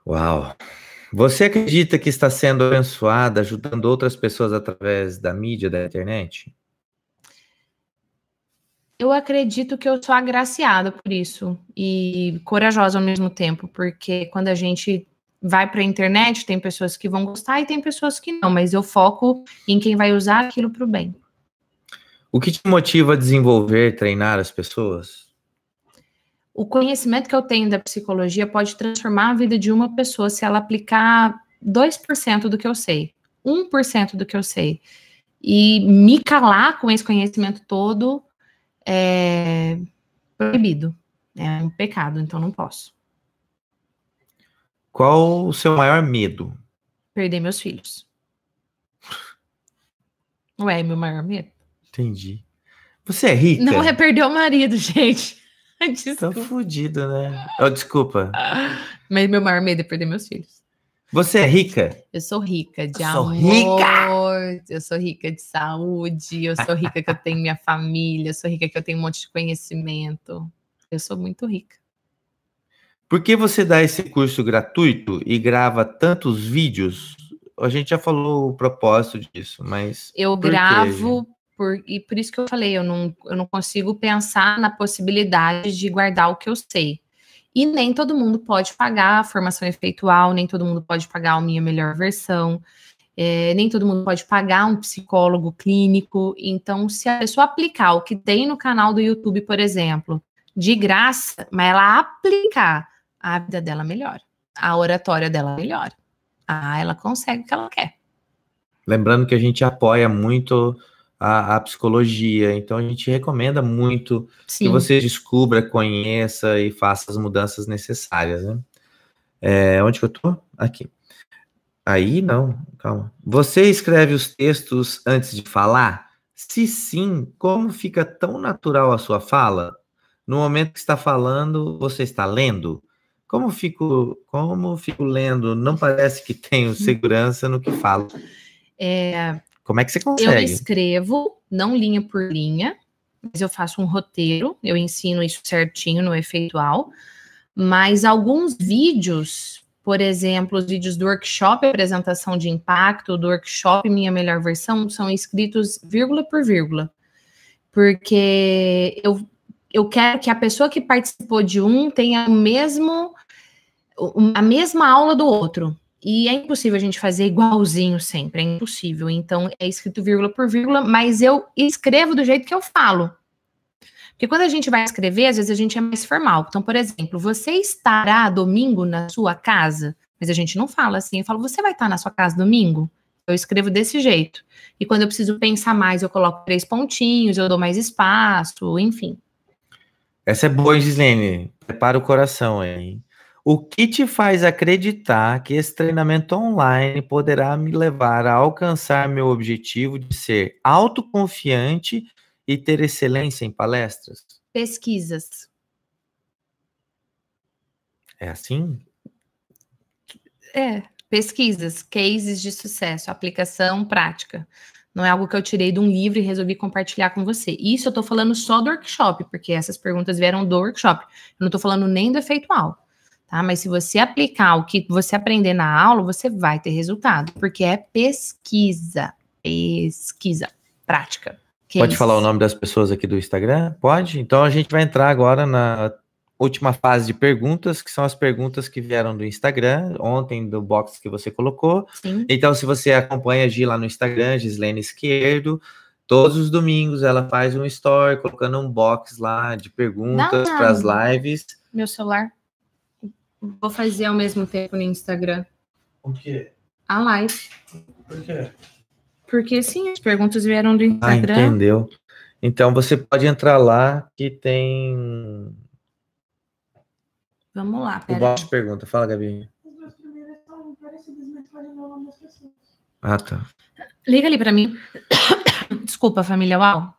Uau! Você acredita que está sendo abençoada ajudando outras pessoas através da mídia, da internet? Eu acredito que eu sou agraciada por isso e corajosa ao mesmo tempo, porque quando a gente vai para a internet, tem pessoas que vão gostar e tem pessoas que não, mas eu foco em quem vai usar aquilo para o bem. O que te motiva a desenvolver, treinar as pessoas? O conhecimento que eu tenho da psicologia pode transformar a vida de uma pessoa se ela aplicar 2% do que eu sei, 1% do que eu sei. E me calar com esse conhecimento todo é proibido. É um pecado, então não posso. Qual o seu maior medo? Perder meus filhos. Ué, meu maior medo. Entendi. Você é rica? Não é perder o marido, gente. Desculpa. Tá fudido, né? Oh, desculpa. Mas meu maior medo é perder meus filhos. Você é rica? Eu sou rica de eu amor. Sou rica. Eu sou rica de saúde. Eu sou rica que eu tenho minha família. Eu sou rica que eu tenho um monte de conhecimento. Eu sou muito rica. Por que você dá esse curso gratuito e grava tantos vídeos? A gente já falou o propósito disso, mas. Eu gravo por, e por isso que eu falei, eu não, eu não consigo pensar na possibilidade de guardar o que eu sei. E nem todo mundo pode pagar a formação efeitual, nem todo mundo pode pagar a minha melhor versão, é, nem todo mundo pode pagar um psicólogo clínico. Então, se a pessoa aplicar o que tem no canal do YouTube, por exemplo, de graça, mas ela aplicar a vida dela melhora, a oratória dela melhora. Ah, ela consegue o que ela quer. Lembrando que a gente apoia muito a, a psicologia, então a gente recomenda muito Sim. que você descubra, conheça e faça as mudanças necessárias, né? É, onde que eu tô? Aqui. Aí não, calma. Você escreve os textos antes de falar? Se sim, como fica tão natural a sua fala? No momento que está falando, você está lendo? Como fico, como fico lendo? Não parece que tenho segurança no que falo. É, como é que você consegue? Eu escrevo, não linha por linha, mas eu faço um roteiro, eu ensino isso certinho no efeitual. Mas alguns vídeos, por exemplo, os vídeos do workshop apresentação de impacto, do workshop minha melhor versão, são escritos vírgula por vírgula. Porque eu, eu quero que a pessoa que participou de um tenha o mesmo a mesma aula do outro. E é impossível a gente fazer igualzinho sempre, é impossível. Então é escrito vírgula por vírgula, mas eu escrevo do jeito que eu falo. Porque quando a gente vai escrever, às vezes a gente é mais formal. Então, por exemplo, você estará domingo na sua casa? Mas a gente não fala assim. Eu falo, você vai estar na sua casa domingo? Eu escrevo desse jeito. E quando eu preciso pensar mais, eu coloco três pontinhos, eu dou mais espaço, enfim. Essa é boa, Gislene. Prepara o coração aí. O que te faz acreditar que esse treinamento online poderá me levar a alcançar meu objetivo de ser autoconfiante e ter excelência em palestras? Pesquisas. É assim? É, pesquisas, cases de sucesso, aplicação prática. Não é algo que eu tirei de um livro e resolvi compartilhar com você. Isso eu estou falando só do workshop, porque essas perguntas vieram do workshop. Eu não estou falando nem do efeitual tá? Mas se você aplicar o que você aprender na aula, você vai ter resultado, porque é pesquisa, pesquisa prática. Pode falar o nome das pessoas aqui do Instagram? Pode? Então a gente vai entrar agora na última fase de perguntas, que são as perguntas que vieram do Instagram, ontem do box que você colocou. Sim. Então, se você acompanha a Gi lá no Instagram, Gislene Esquerdo, todos os domingos ela faz um story colocando um box lá de perguntas para as lives. Meu celular. Vou fazer ao mesmo tempo no Instagram. O quê? A live. Por quê? Porque sim, as perguntas vieram do ah, Instagram. Ah, entendeu. Então você pode entrar lá que tem. Vamos lá. Pera o box pergunta. Fala, Gabi. Ah, tá. Liga ali para mim. Desculpa, família Uau.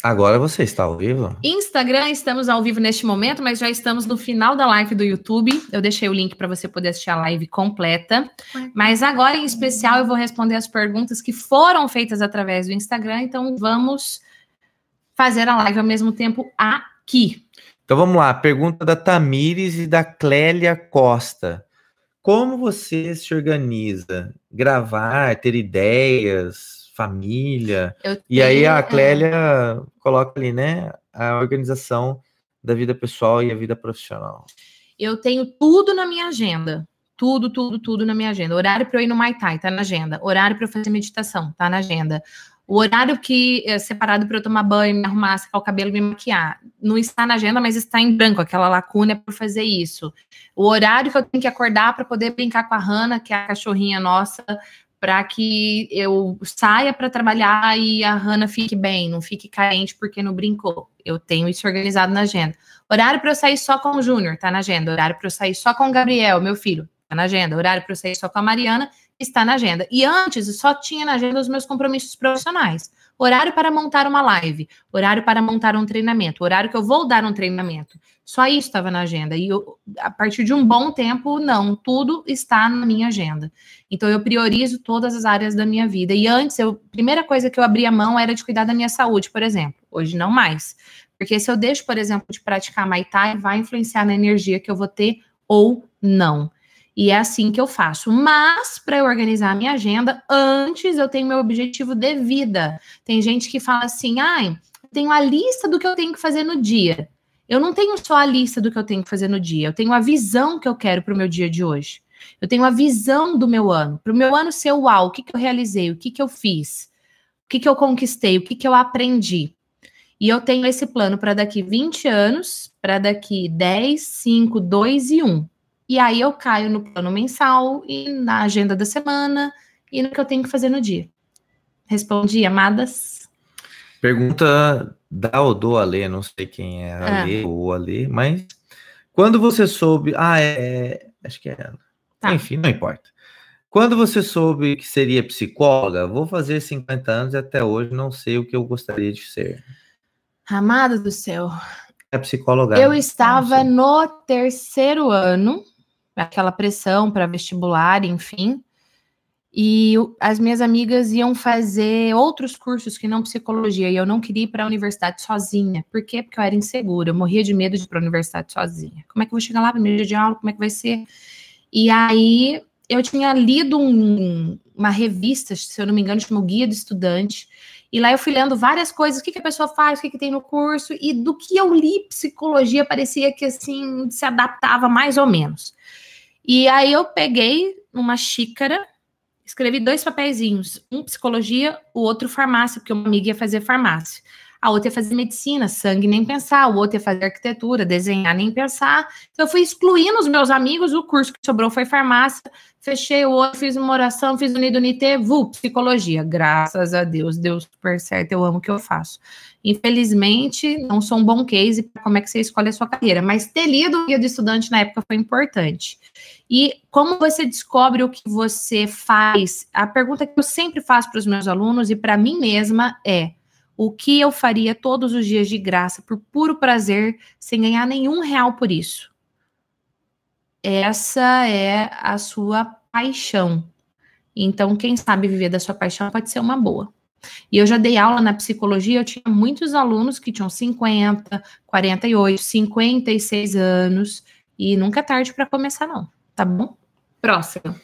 Agora você está ao vivo? Instagram, estamos ao vivo neste momento, mas já estamos no final da live do YouTube. Eu deixei o link para você poder assistir a live completa. Mas agora, em especial, eu vou responder as perguntas que foram feitas através do Instagram. Então, vamos fazer a live ao mesmo tempo aqui. Então, vamos lá. Pergunta da Tamires e da Clélia Costa. Como você se organiza? Gravar, ter ideias, família. Tenho, e aí a é. Clélia coloca ali, né, a organização da vida pessoal e a vida profissional. Eu tenho tudo na minha agenda. Tudo, tudo, tudo na minha agenda. Horário para eu ir no Muay Thai, tá na agenda. Horário para eu fazer meditação, tá na agenda. O horário que é separado para eu tomar banho, me arrumar, secar o cabelo, me maquiar, não está na agenda, mas está em branco, aquela lacuna é para fazer isso. O horário que eu tenho que acordar para poder brincar com a Hanna, que é a cachorrinha nossa, para que eu saia para trabalhar e a Hanna fique bem, não fique carente porque não brincou. Eu tenho isso organizado na agenda. Horário para eu sair só com o Júnior, tá na agenda. Horário para eu sair só com o Gabriel, meu filho, tá na agenda. Horário para eu sair só com a Mariana, está na agenda. E antes só tinha na agenda os meus compromissos profissionais. Horário para montar uma live, horário para montar um treinamento, horário que eu vou dar um treinamento. Só isso estava na agenda. E eu, a partir de um bom tempo, não, tudo está na minha agenda. Então eu priorizo todas as áreas da minha vida. E antes, eu, a primeira coisa que eu abria mão era de cuidar da minha saúde, por exemplo. Hoje não mais. Porque se eu deixo, por exemplo, de praticar Muay Thai, vai influenciar na energia que eu vou ter ou não. E é assim que eu faço. Mas, para eu organizar a minha agenda, antes eu tenho meu objetivo de vida. Tem gente que fala assim: ai, tenho a lista do que eu tenho que fazer no dia. Eu não tenho só a lista do que eu tenho que fazer no dia, eu tenho a visão que eu quero para o meu dia de hoje. Eu tenho a visão do meu ano. Para o meu ano ser uau, o que, que eu realizei, o que, que eu fiz, o que, que eu conquistei, o que, que eu aprendi. E eu tenho esse plano para daqui 20 anos, para daqui 10, 5, 2 e 1. E aí eu caio no plano mensal e na agenda da semana e no que eu tenho que fazer no dia. Respondi, amadas? Pergunta da ou do Alê, não sei quem é a Alê ah. ou Alê, mas quando você soube. Ah, é. é acho que é ela. Tá. Enfim, não importa. Quando você soube que seria psicóloga, vou fazer 50 anos e até hoje não sei o que eu gostaria de ser. Amada do céu. É psicóloga. Eu estava no terceiro ano, aquela pressão para vestibular, enfim. E as minhas amigas iam fazer outros cursos que não psicologia, e eu não queria ir para a universidade sozinha. Por quê? Porque eu era insegura, eu morria de medo de ir para a universidade sozinha. Como é que eu vou chegar lá, primeiro dia de aula, como é que vai ser? E aí eu tinha lido um, uma revista, se eu não me engano, chamou Guia do Estudante, e lá eu fui lendo várias coisas, o que, que a pessoa faz, o que, que tem no curso, e do que eu li psicologia parecia que assim se adaptava mais ou menos. E aí eu peguei uma xícara escrevi dois papeizinhos, um psicologia, o outro farmácia, porque uma amiga ia fazer farmácia. A outra ia fazer medicina, sangue nem pensar, o outro ia fazer arquitetura, desenhar nem pensar. Então eu fui excluindo os meus amigos, o curso que sobrou foi farmácia, fechei o outro, fiz uma oração, fiz o Nido Nite, vu, psicologia. Graças a Deus, deu super certo, eu amo o que eu faço. Infelizmente, não sou um bom case para como é que você escolhe a sua carreira, mas ter lido o guia do estudante na época foi importante. E como você descobre o que você faz? A pergunta que eu sempre faço para os meus alunos e para mim mesma é: o que eu faria todos os dias de graça, por puro prazer, sem ganhar nenhum real por isso? Essa é a sua paixão. Então, quem sabe viver da sua paixão pode ser uma boa. E eu já dei aula na psicologia, eu tinha muitos alunos que tinham 50, 48, 56 anos, e nunca é tarde para começar, não. Tá bom? Próximo.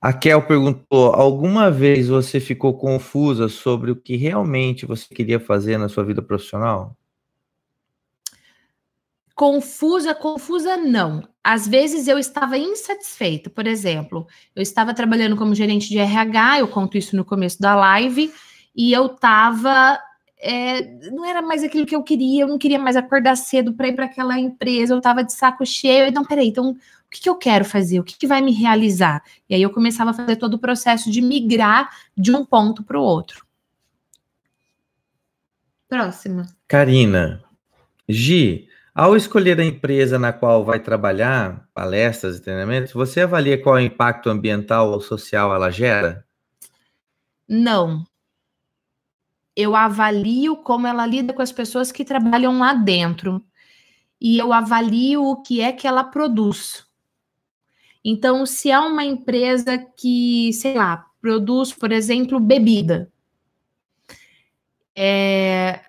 A Kel perguntou: alguma vez você ficou confusa sobre o que realmente você queria fazer na sua vida profissional? Confusa, confusa não. Às vezes eu estava insatisfeita. Por exemplo, eu estava trabalhando como gerente de RH, eu conto isso no começo da live, e eu estava. É, não era mais aquilo que eu queria, eu não queria mais acordar cedo para ir para aquela empresa, eu estava de saco cheio. Então, peraí, então que, que eu quero fazer? O que, que vai me realizar? E aí eu começava a fazer todo o processo de migrar de um ponto para o outro. Próxima. Karina. Gi, ao escolher a empresa na qual vai trabalhar, palestras e treinamentos, você avalia qual é o impacto ambiental ou social ela gera? Não. Eu avalio como ela lida com as pessoas que trabalham lá dentro. E eu avalio o que é que ela produz. Então, se há uma empresa que, sei lá, produz, por exemplo, bebida, é,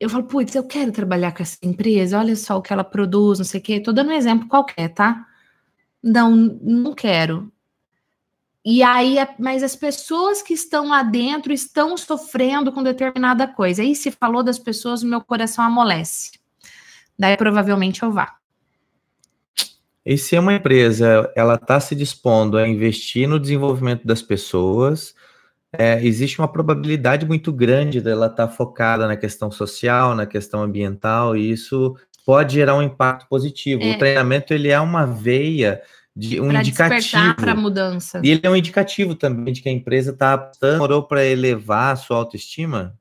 eu falo, putz, eu quero trabalhar com essa empresa, olha só o que ela produz, não sei o quê. Tô dando um exemplo qualquer, tá? Não, não quero. E aí, mas as pessoas que estão lá dentro estão sofrendo com determinada coisa. Aí se falou das pessoas, meu coração amolece. Daí provavelmente eu vá. E se uma empresa ela está se dispondo a investir no desenvolvimento das pessoas, é, existe uma probabilidade muito grande dela estar tá focada na questão social, na questão ambiental, e isso pode gerar um impacto positivo. É. O treinamento ele é uma veia de um pra indicativo para mudança. E ele é um indicativo também de que a empresa está aptando para elevar a sua autoestima.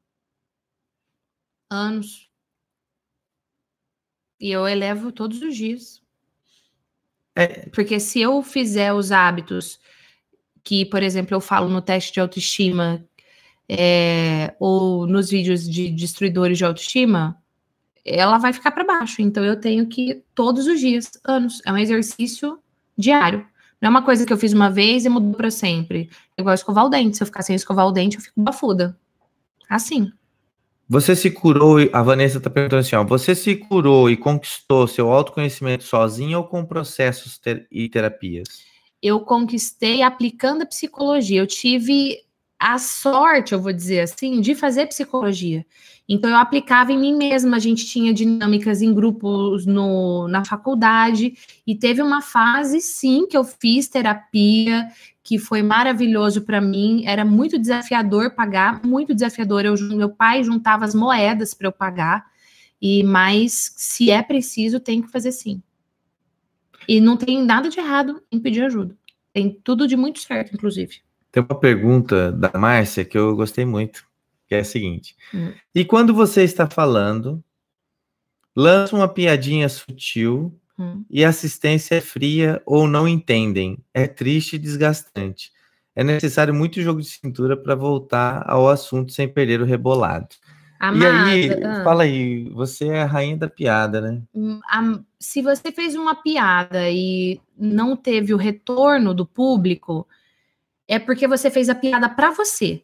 Anos. E eu elevo todos os dias. É. Porque se eu fizer os hábitos que, por exemplo, eu falo no teste de autoestima é, ou nos vídeos de destruidores de autoestima, ela vai ficar para baixo. Então eu tenho que todos os dias, anos, é um exercício diário. Não é uma coisa que eu fiz uma vez e mudou para sempre. É igual escovar o dente. Se eu ficar sem escovar o dente, eu fico bafuda. Assim. Você se curou, a Vanessa está perguntando assim, ó, você se curou e conquistou seu autoconhecimento sozinho ou com processos ter e terapias? eu conquistei aplicando a psicologia. Eu tive a sorte, eu vou dizer assim, de fazer psicologia. Então eu aplicava em mim mesma, a gente tinha dinâmicas em grupos no, na faculdade, e teve uma fase, sim, que eu fiz terapia, que foi maravilhoso para mim, era muito desafiador pagar, muito desafiador. Eu, meu pai juntava as moedas para eu pagar, e mas se é preciso, tem que fazer sim. E não tem nada de errado em pedir ajuda. Tem tudo de muito certo, inclusive. Tem uma pergunta da Márcia que eu gostei muito, que é a seguinte: hum. E quando você está falando, lança uma piadinha sutil hum. e a assistência é fria ou não entendem, é triste e desgastante. É necessário muito jogo de cintura para voltar ao assunto sem perder o rebolado. Amada, e aí, ah. fala aí, você é a rainha da piada, né? Hum, se você fez uma piada e não teve o retorno do público, é porque você fez a piada para você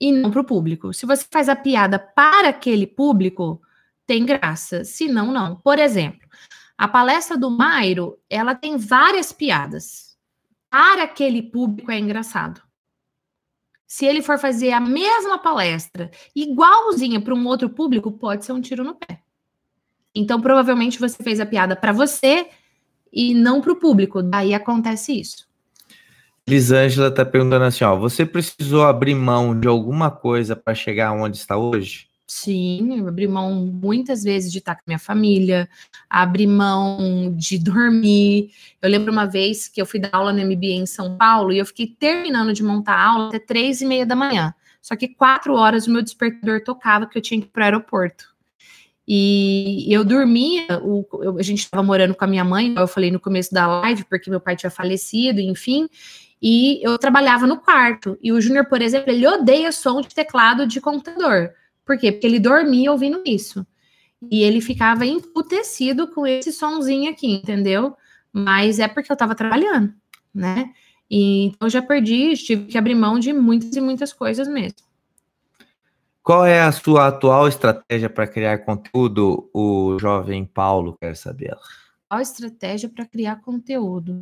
e não para o público. Se você faz a piada para aquele público, tem graça. Se não, não. Por exemplo, a palestra do Mairo, ela tem várias piadas. Para aquele público é engraçado se ele for fazer a mesma palestra igualzinha para um outro público, pode ser um tiro no pé. Então, provavelmente você fez a piada para você e não para o público. Daí acontece isso. Lisângela está perguntando assim: ó, você precisou abrir mão de alguma coisa para chegar onde está hoje? Sim, eu abri mão muitas vezes de estar com minha família, abri mão de dormir. Eu lembro uma vez que eu fui dar aula no MBA em São Paulo e eu fiquei terminando de montar a aula até três e meia da manhã. Só que quatro horas o meu despertador tocava que eu tinha que ir para o aeroporto. E eu dormia, o, eu, a gente estava morando com a minha mãe, eu falei no começo da live, porque meu pai tinha falecido, enfim, e eu trabalhava no quarto. E o Júnior, por exemplo, ele odeia som de teclado de computador. Por quê? Porque ele dormia ouvindo isso. E ele ficava emputecido com esse sonzinho aqui, entendeu? Mas é porque eu estava trabalhando, né? E, então eu já perdi, tive que abrir mão de muitas e muitas coisas mesmo. Qual é a sua atual estratégia para criar conteúdo? O jovem Paulo quer saber. Qual a estratégia para criar conteúdo?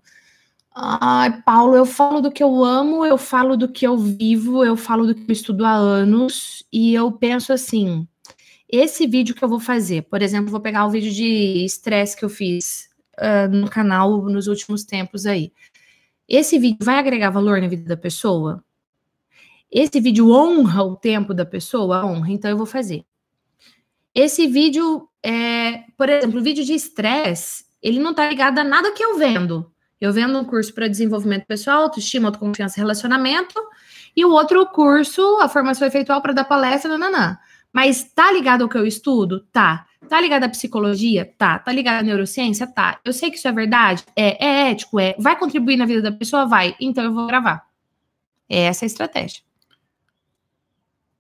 Ai, Paulo, eu falo do que eu amo, eu falo do que eu vivo, eu falo do que eu estudo há anos, e eu penso assim: esse vídeo que eu vou fazer, por exemplo, vou pegar o vídeo de estresse que eu fiz uh, no canal nos últimos tempos aí. Esse vídeo vai agregar valor na vida da pessoa? Esse vídeo honra o tempo da pessoa? Honra, então eu vou fazer. Esse vídeo, é, por exemplo, o vídeo de estresse, ele não tá ligado a nada que eu vendo. Eu vendo um curso para desenvolvimento pessoal, autoestima, autoconfiança e relacionamento, e o outro curso, a formação efeitual para dar palestra, nananã. Mas tá ligado ao que eu estudo? Tá. Tá ligado à psicologia? Tá. Tá ligado à neurociência? Tá. Eu sei que isso é verdade? É. É ético? É. Vai contribuir na vida da pessoa? Vai. Então eu vou gravar. É essa a estratégia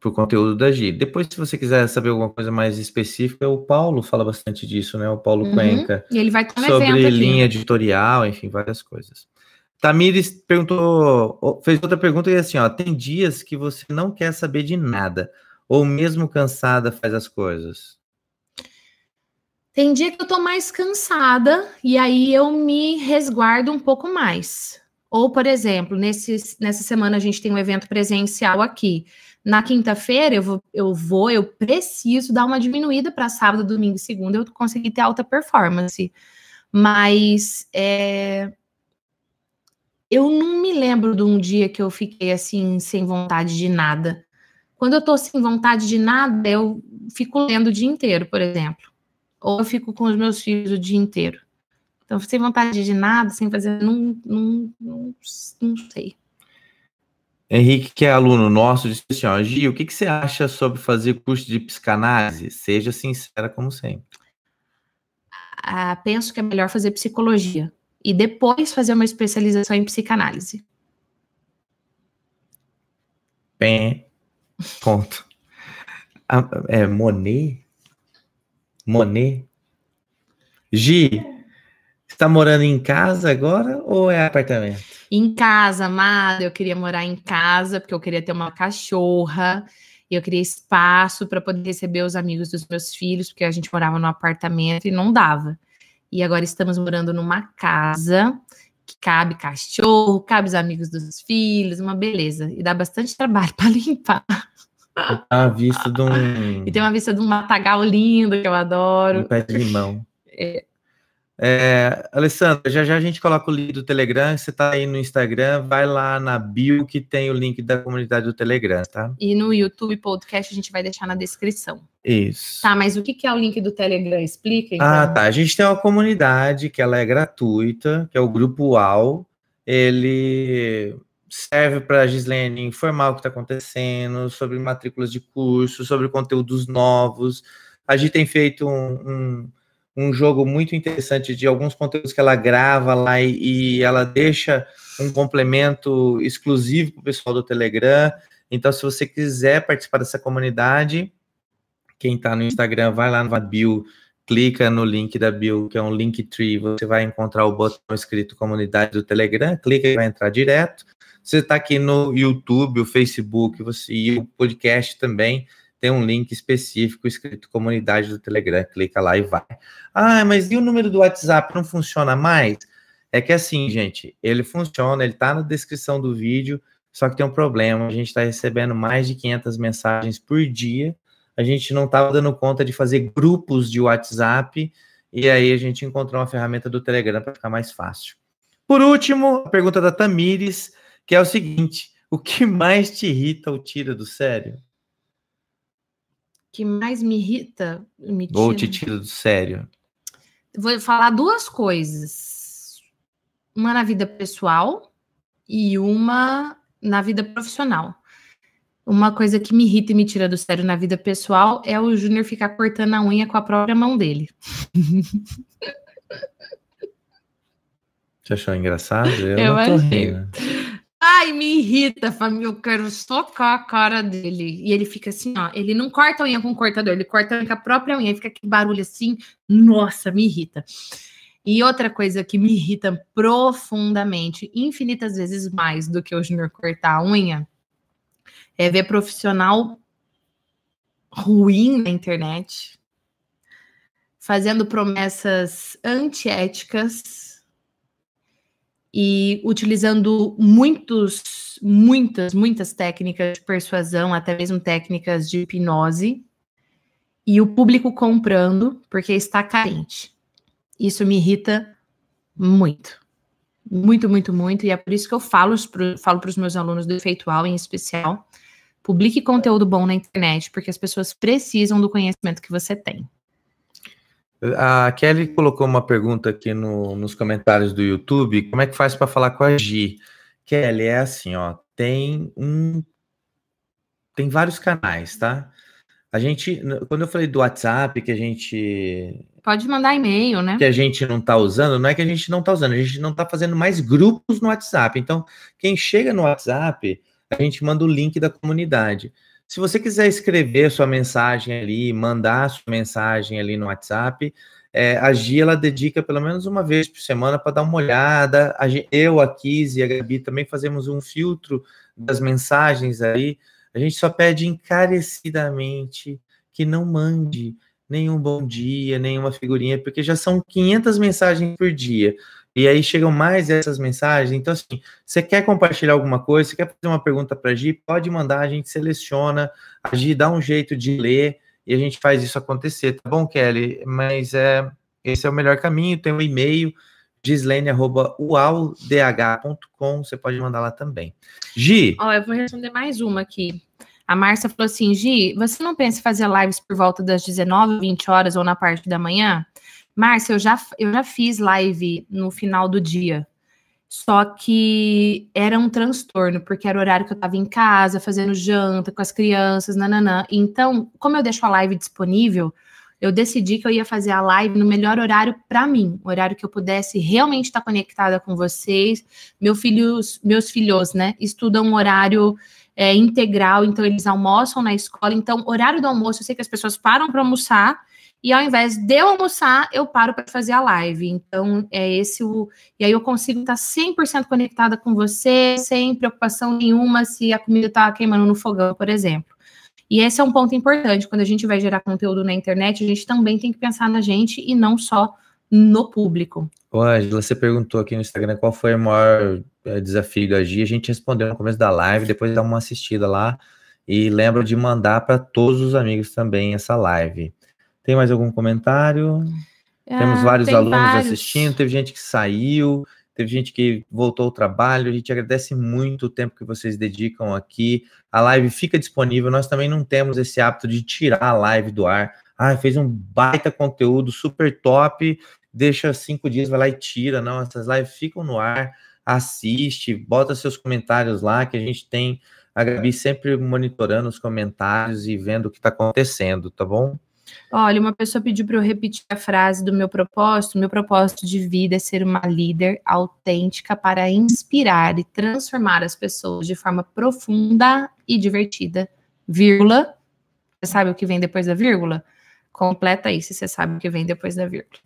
para o conteúdo da Gi. Depois, se você quiser saber alguma coisa mais específica, o Paulo fala bastante disso, né? O Paulo uhum. Cuenca. E ele vai estar no Sobre linha editorial, enfim, várias coisas. Tamires perguntou, fez outra pergunta e é assim, ó, tem dias que você não quer saber de nada, ou mesmo cansada faz as coisas? Tem dia que eu tô mais cansada e aí eu me resguardo um pouco mais. Ou, por exemplo, nesse, nessa semana a gente tem um evento presencial aqui. Na quinta-feira eu vou, eu vou, eu preciso dar uma diminuída para sábado, domingo e segunda eu conseguir ter alta performance. Mas é, eu não me lembro de um dia que eu fiquei assim, sem vontade de nada. Quando eu tô sem vontade de nada, eu fico lendo o dia inteiro, por exemplo. Ou eu fico com os meus filhos o dia inteiro. Então, sem vontade de nada, sem fazer, não, não, não, não sei. Henrique, que é aluno nosso, disse assim: ó, Gi, o que, que você acha sobre fazer curso de psicanálise? Seja sincera, como sempre. Ah, penso que é melhor fazer psicologia e depois fazer uma especialização em psicanálise. Pé. Ponto. Ah, é Monet? Monet? Gi, está morando em casa agora ou é apartamento? Em casa, amada, eu queria morar em casa, porque eu queria ter uma cachorra, e eu queria espaço para poder receber os amigos dos meus filhos, porque a gente morava num apartamento e não dava. E agora estamos morando numa casa que cabe cachorro, cabe os amigos dos filhos, uma beleza. E dá bastante trabalho para limpar. A vista de um. E tem uma vista de um matagal lindo que eu adoro. Um pé de limão. É, é, Alessandra, já já a gente coloca o link do Telegram. Você está aí no Instagram, vai lá na bio que tem o link da comunidade do Telegram, tá? E no YouTube Podcast a gente vai deixar na descrição. Isso. Tá, mas o que, é o link do Telegram? Explica. Então. Ah, tá. A gente tem uma comunidade que ela é gratuita, que é o Grupo UAU. Ele serve para a Gislene informar o que está acontecendo, sobre matrículas de curso, sobre conteúdos novos. A gente tem feito um, um um jogo muito interessante de alguns conteúdos que ela grava lá e, e ela deixa um complemento exclusivo para o pessoal do Telegram. Então, se você quiser participar dessa comunidade, quem está no Instagram, vai lá no bio, clica no link da bio, que é um link tree, você vai encontrar o botão escrito comunidade do Telegram, clica e vai entrar direto. Você está aqui no YouTube, o Facebook, você e o podcast também tem um link específico escrito comunidade do Telegram, clica lá e vai. Ah, mas e o número do WhatsApp não funciona mais? É que assim, gente, ele funciona, ele tá na descrição do vídeo, só que tem um problema, a gente está recebendo mais de 500 mensagens por dia, a gente não estava dando conta de fazer grupos de WhatsApp, e aí a gente encontrou uma ferramenta do Telegram para ficar mais fácil. Por último, a pergunta da Tamires, que é o seguinte: o que mais te irrita ou tira do sério? Que mais me irrita. Me Ou te tira do sério? Vou falar duas coisas. Uma na vida pessoal e uma na vida profissional. Uma coisa que me irrita e me tira do sério na vida pessoal é o Júnior ficar cortando a unha com a própria mão dele. Você achou engraçado? Eu, eu achei. rindo. Ai, me irrita, família. Eu quero socar a cara dele. E ele fica assim, ó. Ele não corta a unha com o cortador, ele corta com a própria unha. Fica aquele barulho assim. Nossa, me irrita. E outra coisa que me irrita profundamente, infinitas vezes mais do que o Junior cortar a unha, é ver profissional ruim na internet, fazendo promessas antiéticas e utilizando muitos, muitas, muitas técnicas de persuasão, até mesmo técnicas de hipnose, e o público comprando porque está carente. Isso me irrita muito. Muito, muito, muito. E é por isso que eu falo, para os meus alunos do Efeitual, em especial, publique conteúdo bom na internet, porque as pessoas precisam do conhecimento que você tem. A Kelly colocou uma pergunta aqui no, nos comentários do YouTube. Como é que faz para falar com a Gi? Kelly, é assim, ó, tem um tem vários canais, tá? A gente, quando eu falei do WhatsApp, que a gente. Pode mandar e-mail, né? Que a gente não está usando, não é que a gente não está usando, a gente não está fazendo mais grupos no WhatsApp. Então, quem chega no WhatsApp, a gente manda o link da comunidade. Se você quiser escrever sua mensagem ali, mandar sua mensagem ali no WhatsApp, é, a Gia ela dedica pelo menos uma vez por semana para dar uma olhada. A, eu, a Kizzy e a Gabi também fazemos um filtro das mensagens aí. A gente só pede encarecidamente que não mande nenhum bom dia, nenhuma figurinha, porque já são 500 mensagens por dia. E aí chegam mais essas mensagens. Então, assim, você quer compartilhar alguma coisa, você quer fazer uma pergunta para a Gi, pode mandar, a gente seleciona, a Gi dá um jeito de ler e a gente faz isso acontecer, tá bom, Kelly? Mas é, esse é o melhor caminho. Tem o um e-mail, gislene.ualdh.com, você pode mandar lá também. Gi. Ó, oh, eu vou responder mais uma aqui. A Márcia falou assim: Gi, você não pensa em fazer lives por volta das 19, 20 horas ou na parte da manhã? Márcia, eu já, eu já fiz live no final do dia. Só que era um transtorno, porque era o horário que eu estava em casa, fazendo janta com as crianças, nananã. Então, como eu deixo a live disponível, eu decidi que eu ia fazer a live no melhor horário para mim, o horário que eu pudesse realmente estar conectada com vocês. Meu filhos, meus filhos, né, estudam um horário é, integral, então eles almoçam na escola. Então, horário do almoço, eu sei que as pessoas param para almoçar e ao invés de eu almoçar, eu paro para fazer a live. Então, é esse o. E aí eu consigo estar 100% conectada com você, sem preocupação nenhuma se a comida está queimando no fogão, por exemplo. E esse é um ponto importante. Quando a gente vai gerar conteúdo na internet, a gente também tem que pensar na gente e não só no público. Ô, Angela, você perguntou aqui no Instagram qual foi o maior é, desafio da Gia. A gente respondeu no começo da live, depois dá uma assistida lá. E lembra de mandar para todos os amigos também essa live. Tem mais algum comentário? Ah, Temos vários alunos vários. assistindo, teve gente que saiu, teve gente que voltou ao trabalho. A gente agradece muito o tempo que vocês dedicam aqui. A live fica disponível. Nós também não temos esse hábito de tirar a live do ar. Ah, fez um baita conteúdo super top, deixa cinco dias, vai lá e tira. Não, essas lives ficam no ar, assiste, bota seus comentários lá, que a gente tem a Gabi sempre monitorando os comentários e vendo o que está acontecendo, tá bom? Olha, uma pessoa pediu para eu repetir a frase do meu propósito. Meu propósito de vida é ser uma líder autêntica para inspirar e transformar as pessoas de forma profunda e divertida. Vírgula. Você sabe o que vem depois da vírgula? Completa aí se você sabe o que vem depois da vírgula.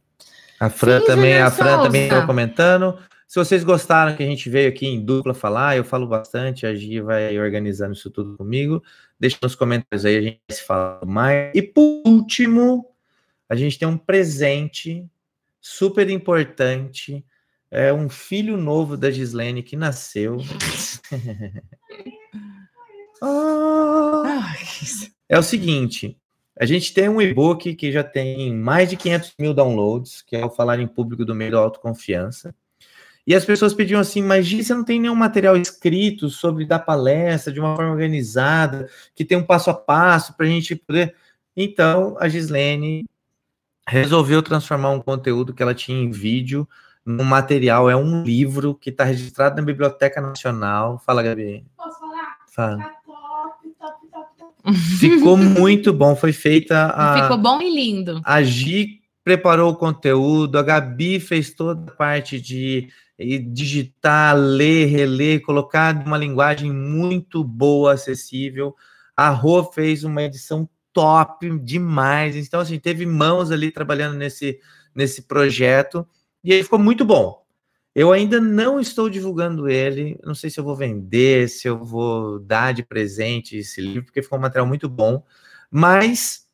A Fran Sim, também, a Fran também está comentando. Se vocês gostaram que a gente veio aqui em dupla falar, eu falo bastante, a Gi vai organizando isso tudo comigo. Deixa nos comentários aí, a gente se fala mais. E por último, a gente tem um presente super importante. É um filho novo da Gislene que nasceu. é o seguinte, a gente tem um e-book que já tem mais de 500 mil downloads, que é o Falar em Público do Meio da Autoconfiança. E as pessoas pediam assim, mas Gi, você não tem nenhum material escrito sobre dar palestra de uma forma organizada, que tem um passo a passo para a gente poder. Então, a Gislene resolveu transformar um conteúdo que ela tinha em vídeo num material, é um livro que está registrado na Biblioteca Nacional. Fala, Gabi. Posso falar? Fala. Tá top, top, top, top. Ficou muito bom, foi feita a. Ficou bom e lindo. A Gi preparou o conteúdo, a Gabi fez toda a parte de digitar, ler, reler, colocar uma linguagem muito boa, acessível. A Rô fez uma edição top demais. Então, assim, teve mãos ali trabalhando nesse, nesse projeto e ele ficou muito bom. Eu ainda não estou divulgando ele, não sei se eu vou vender, se eu vou dar de presente esse livro, porque ficou um material muito bom. Mas,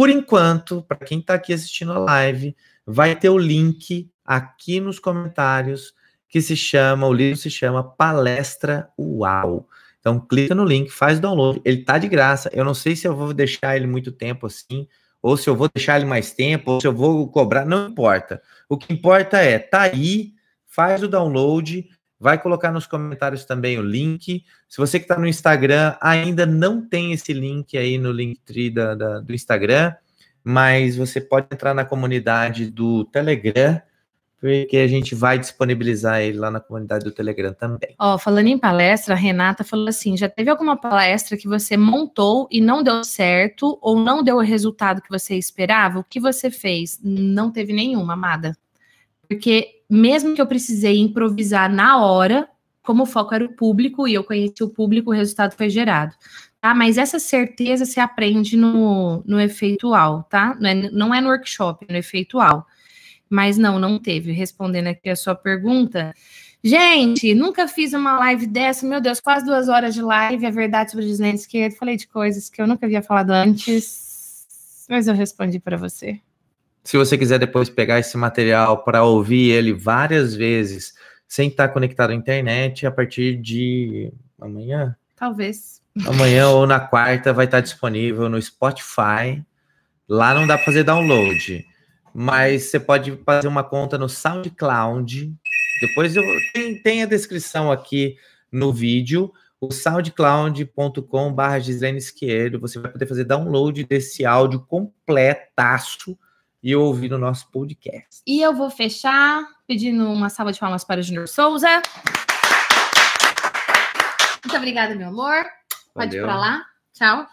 por enquanto, para quem está aqui assistindo a live, vai ter o link aqui nos comentários que se chama, o livro se chama Palestra Uau. Então clica no link, faz o download, ele tá de graça. Eu não sei se eu vou deixar ele muito tempo assim, ou se eu vou deixar ele mais tempo, ou se eu vou cobrar, não importa. O que importa é, tá aí, faz o download, vai colocar nos comentários também o link. Se você que está no Instagram ainda não tem esse link aí no Linktree da, da, do Instagram, mas você pode entrar na comunidade do Telegram, porque a gente vai disponibilizar ele lá na comunidade do Telegram também. Ó, falando em palestra, a Renata falou assim: já teve alguma palestra que você montou e não deu certo, ou não deu o resultado que você esperava? O que você fez? Não teve nenhuma, amada. Porque mesmo que eu precisei improvisar na hora, como o foco era o público e eu conheci o público, o resultado foi gerado. Tá? Mas essa certeza se aprende no, no efeitual, tá? Não é, não é no workshop, é no efeitual. Mas não, não teve. Respondendo aqui a sua pergunta. Gente, nunca fiz uma live dessa, meu Deus, quase duas horas de live, é verdade sobre o Gislaine Esquerdo. Falei de coisas que eu nunca havia falado antes, mas eu respondi para você. Se você quiser depois pegar esse material para ouvir ele várias vezes, sem estar conectado à internet, a partir de amanhã? Talvez. Amanhã ou na quarta vai estar disponível no Spotify. Lá não dá para fazer download mas você pode fazer uma conta no SoundCloud. Depois eu tem, tem a descrição aqui no vídeo, o Esquerdo. Você vai poder fazer download desse áudio completaço e ouvir no nosso podcast. E eu vou fechar pedindo uma salva de palmas para o Junior Souza. Muito obrigada, meu amor. Pode ir para lá. Tchau.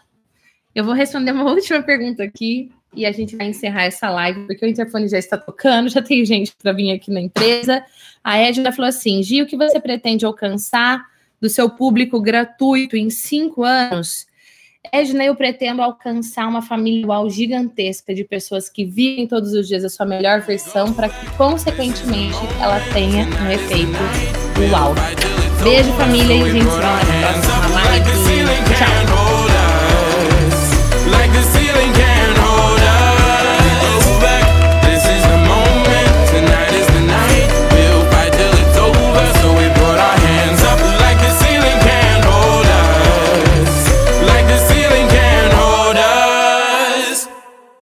Eu vou responder uma última pergunta aqui e a gente vai encerrar essa live, porque o interfone já está tocando, já tem gente para vir aqui na empresa. A Edna falou assim: Gi, o que você pretende alcançar do seu público gratuito em cinco anos? É, Edna, eu pretendo alcançar uma família igual gigantesca de pessoas que vivem todos os dias a sua melhor versão para que, consequentemente, ela tenha um efeito uau. Beijo, família, e a gente se vê na próxima live. Tchau!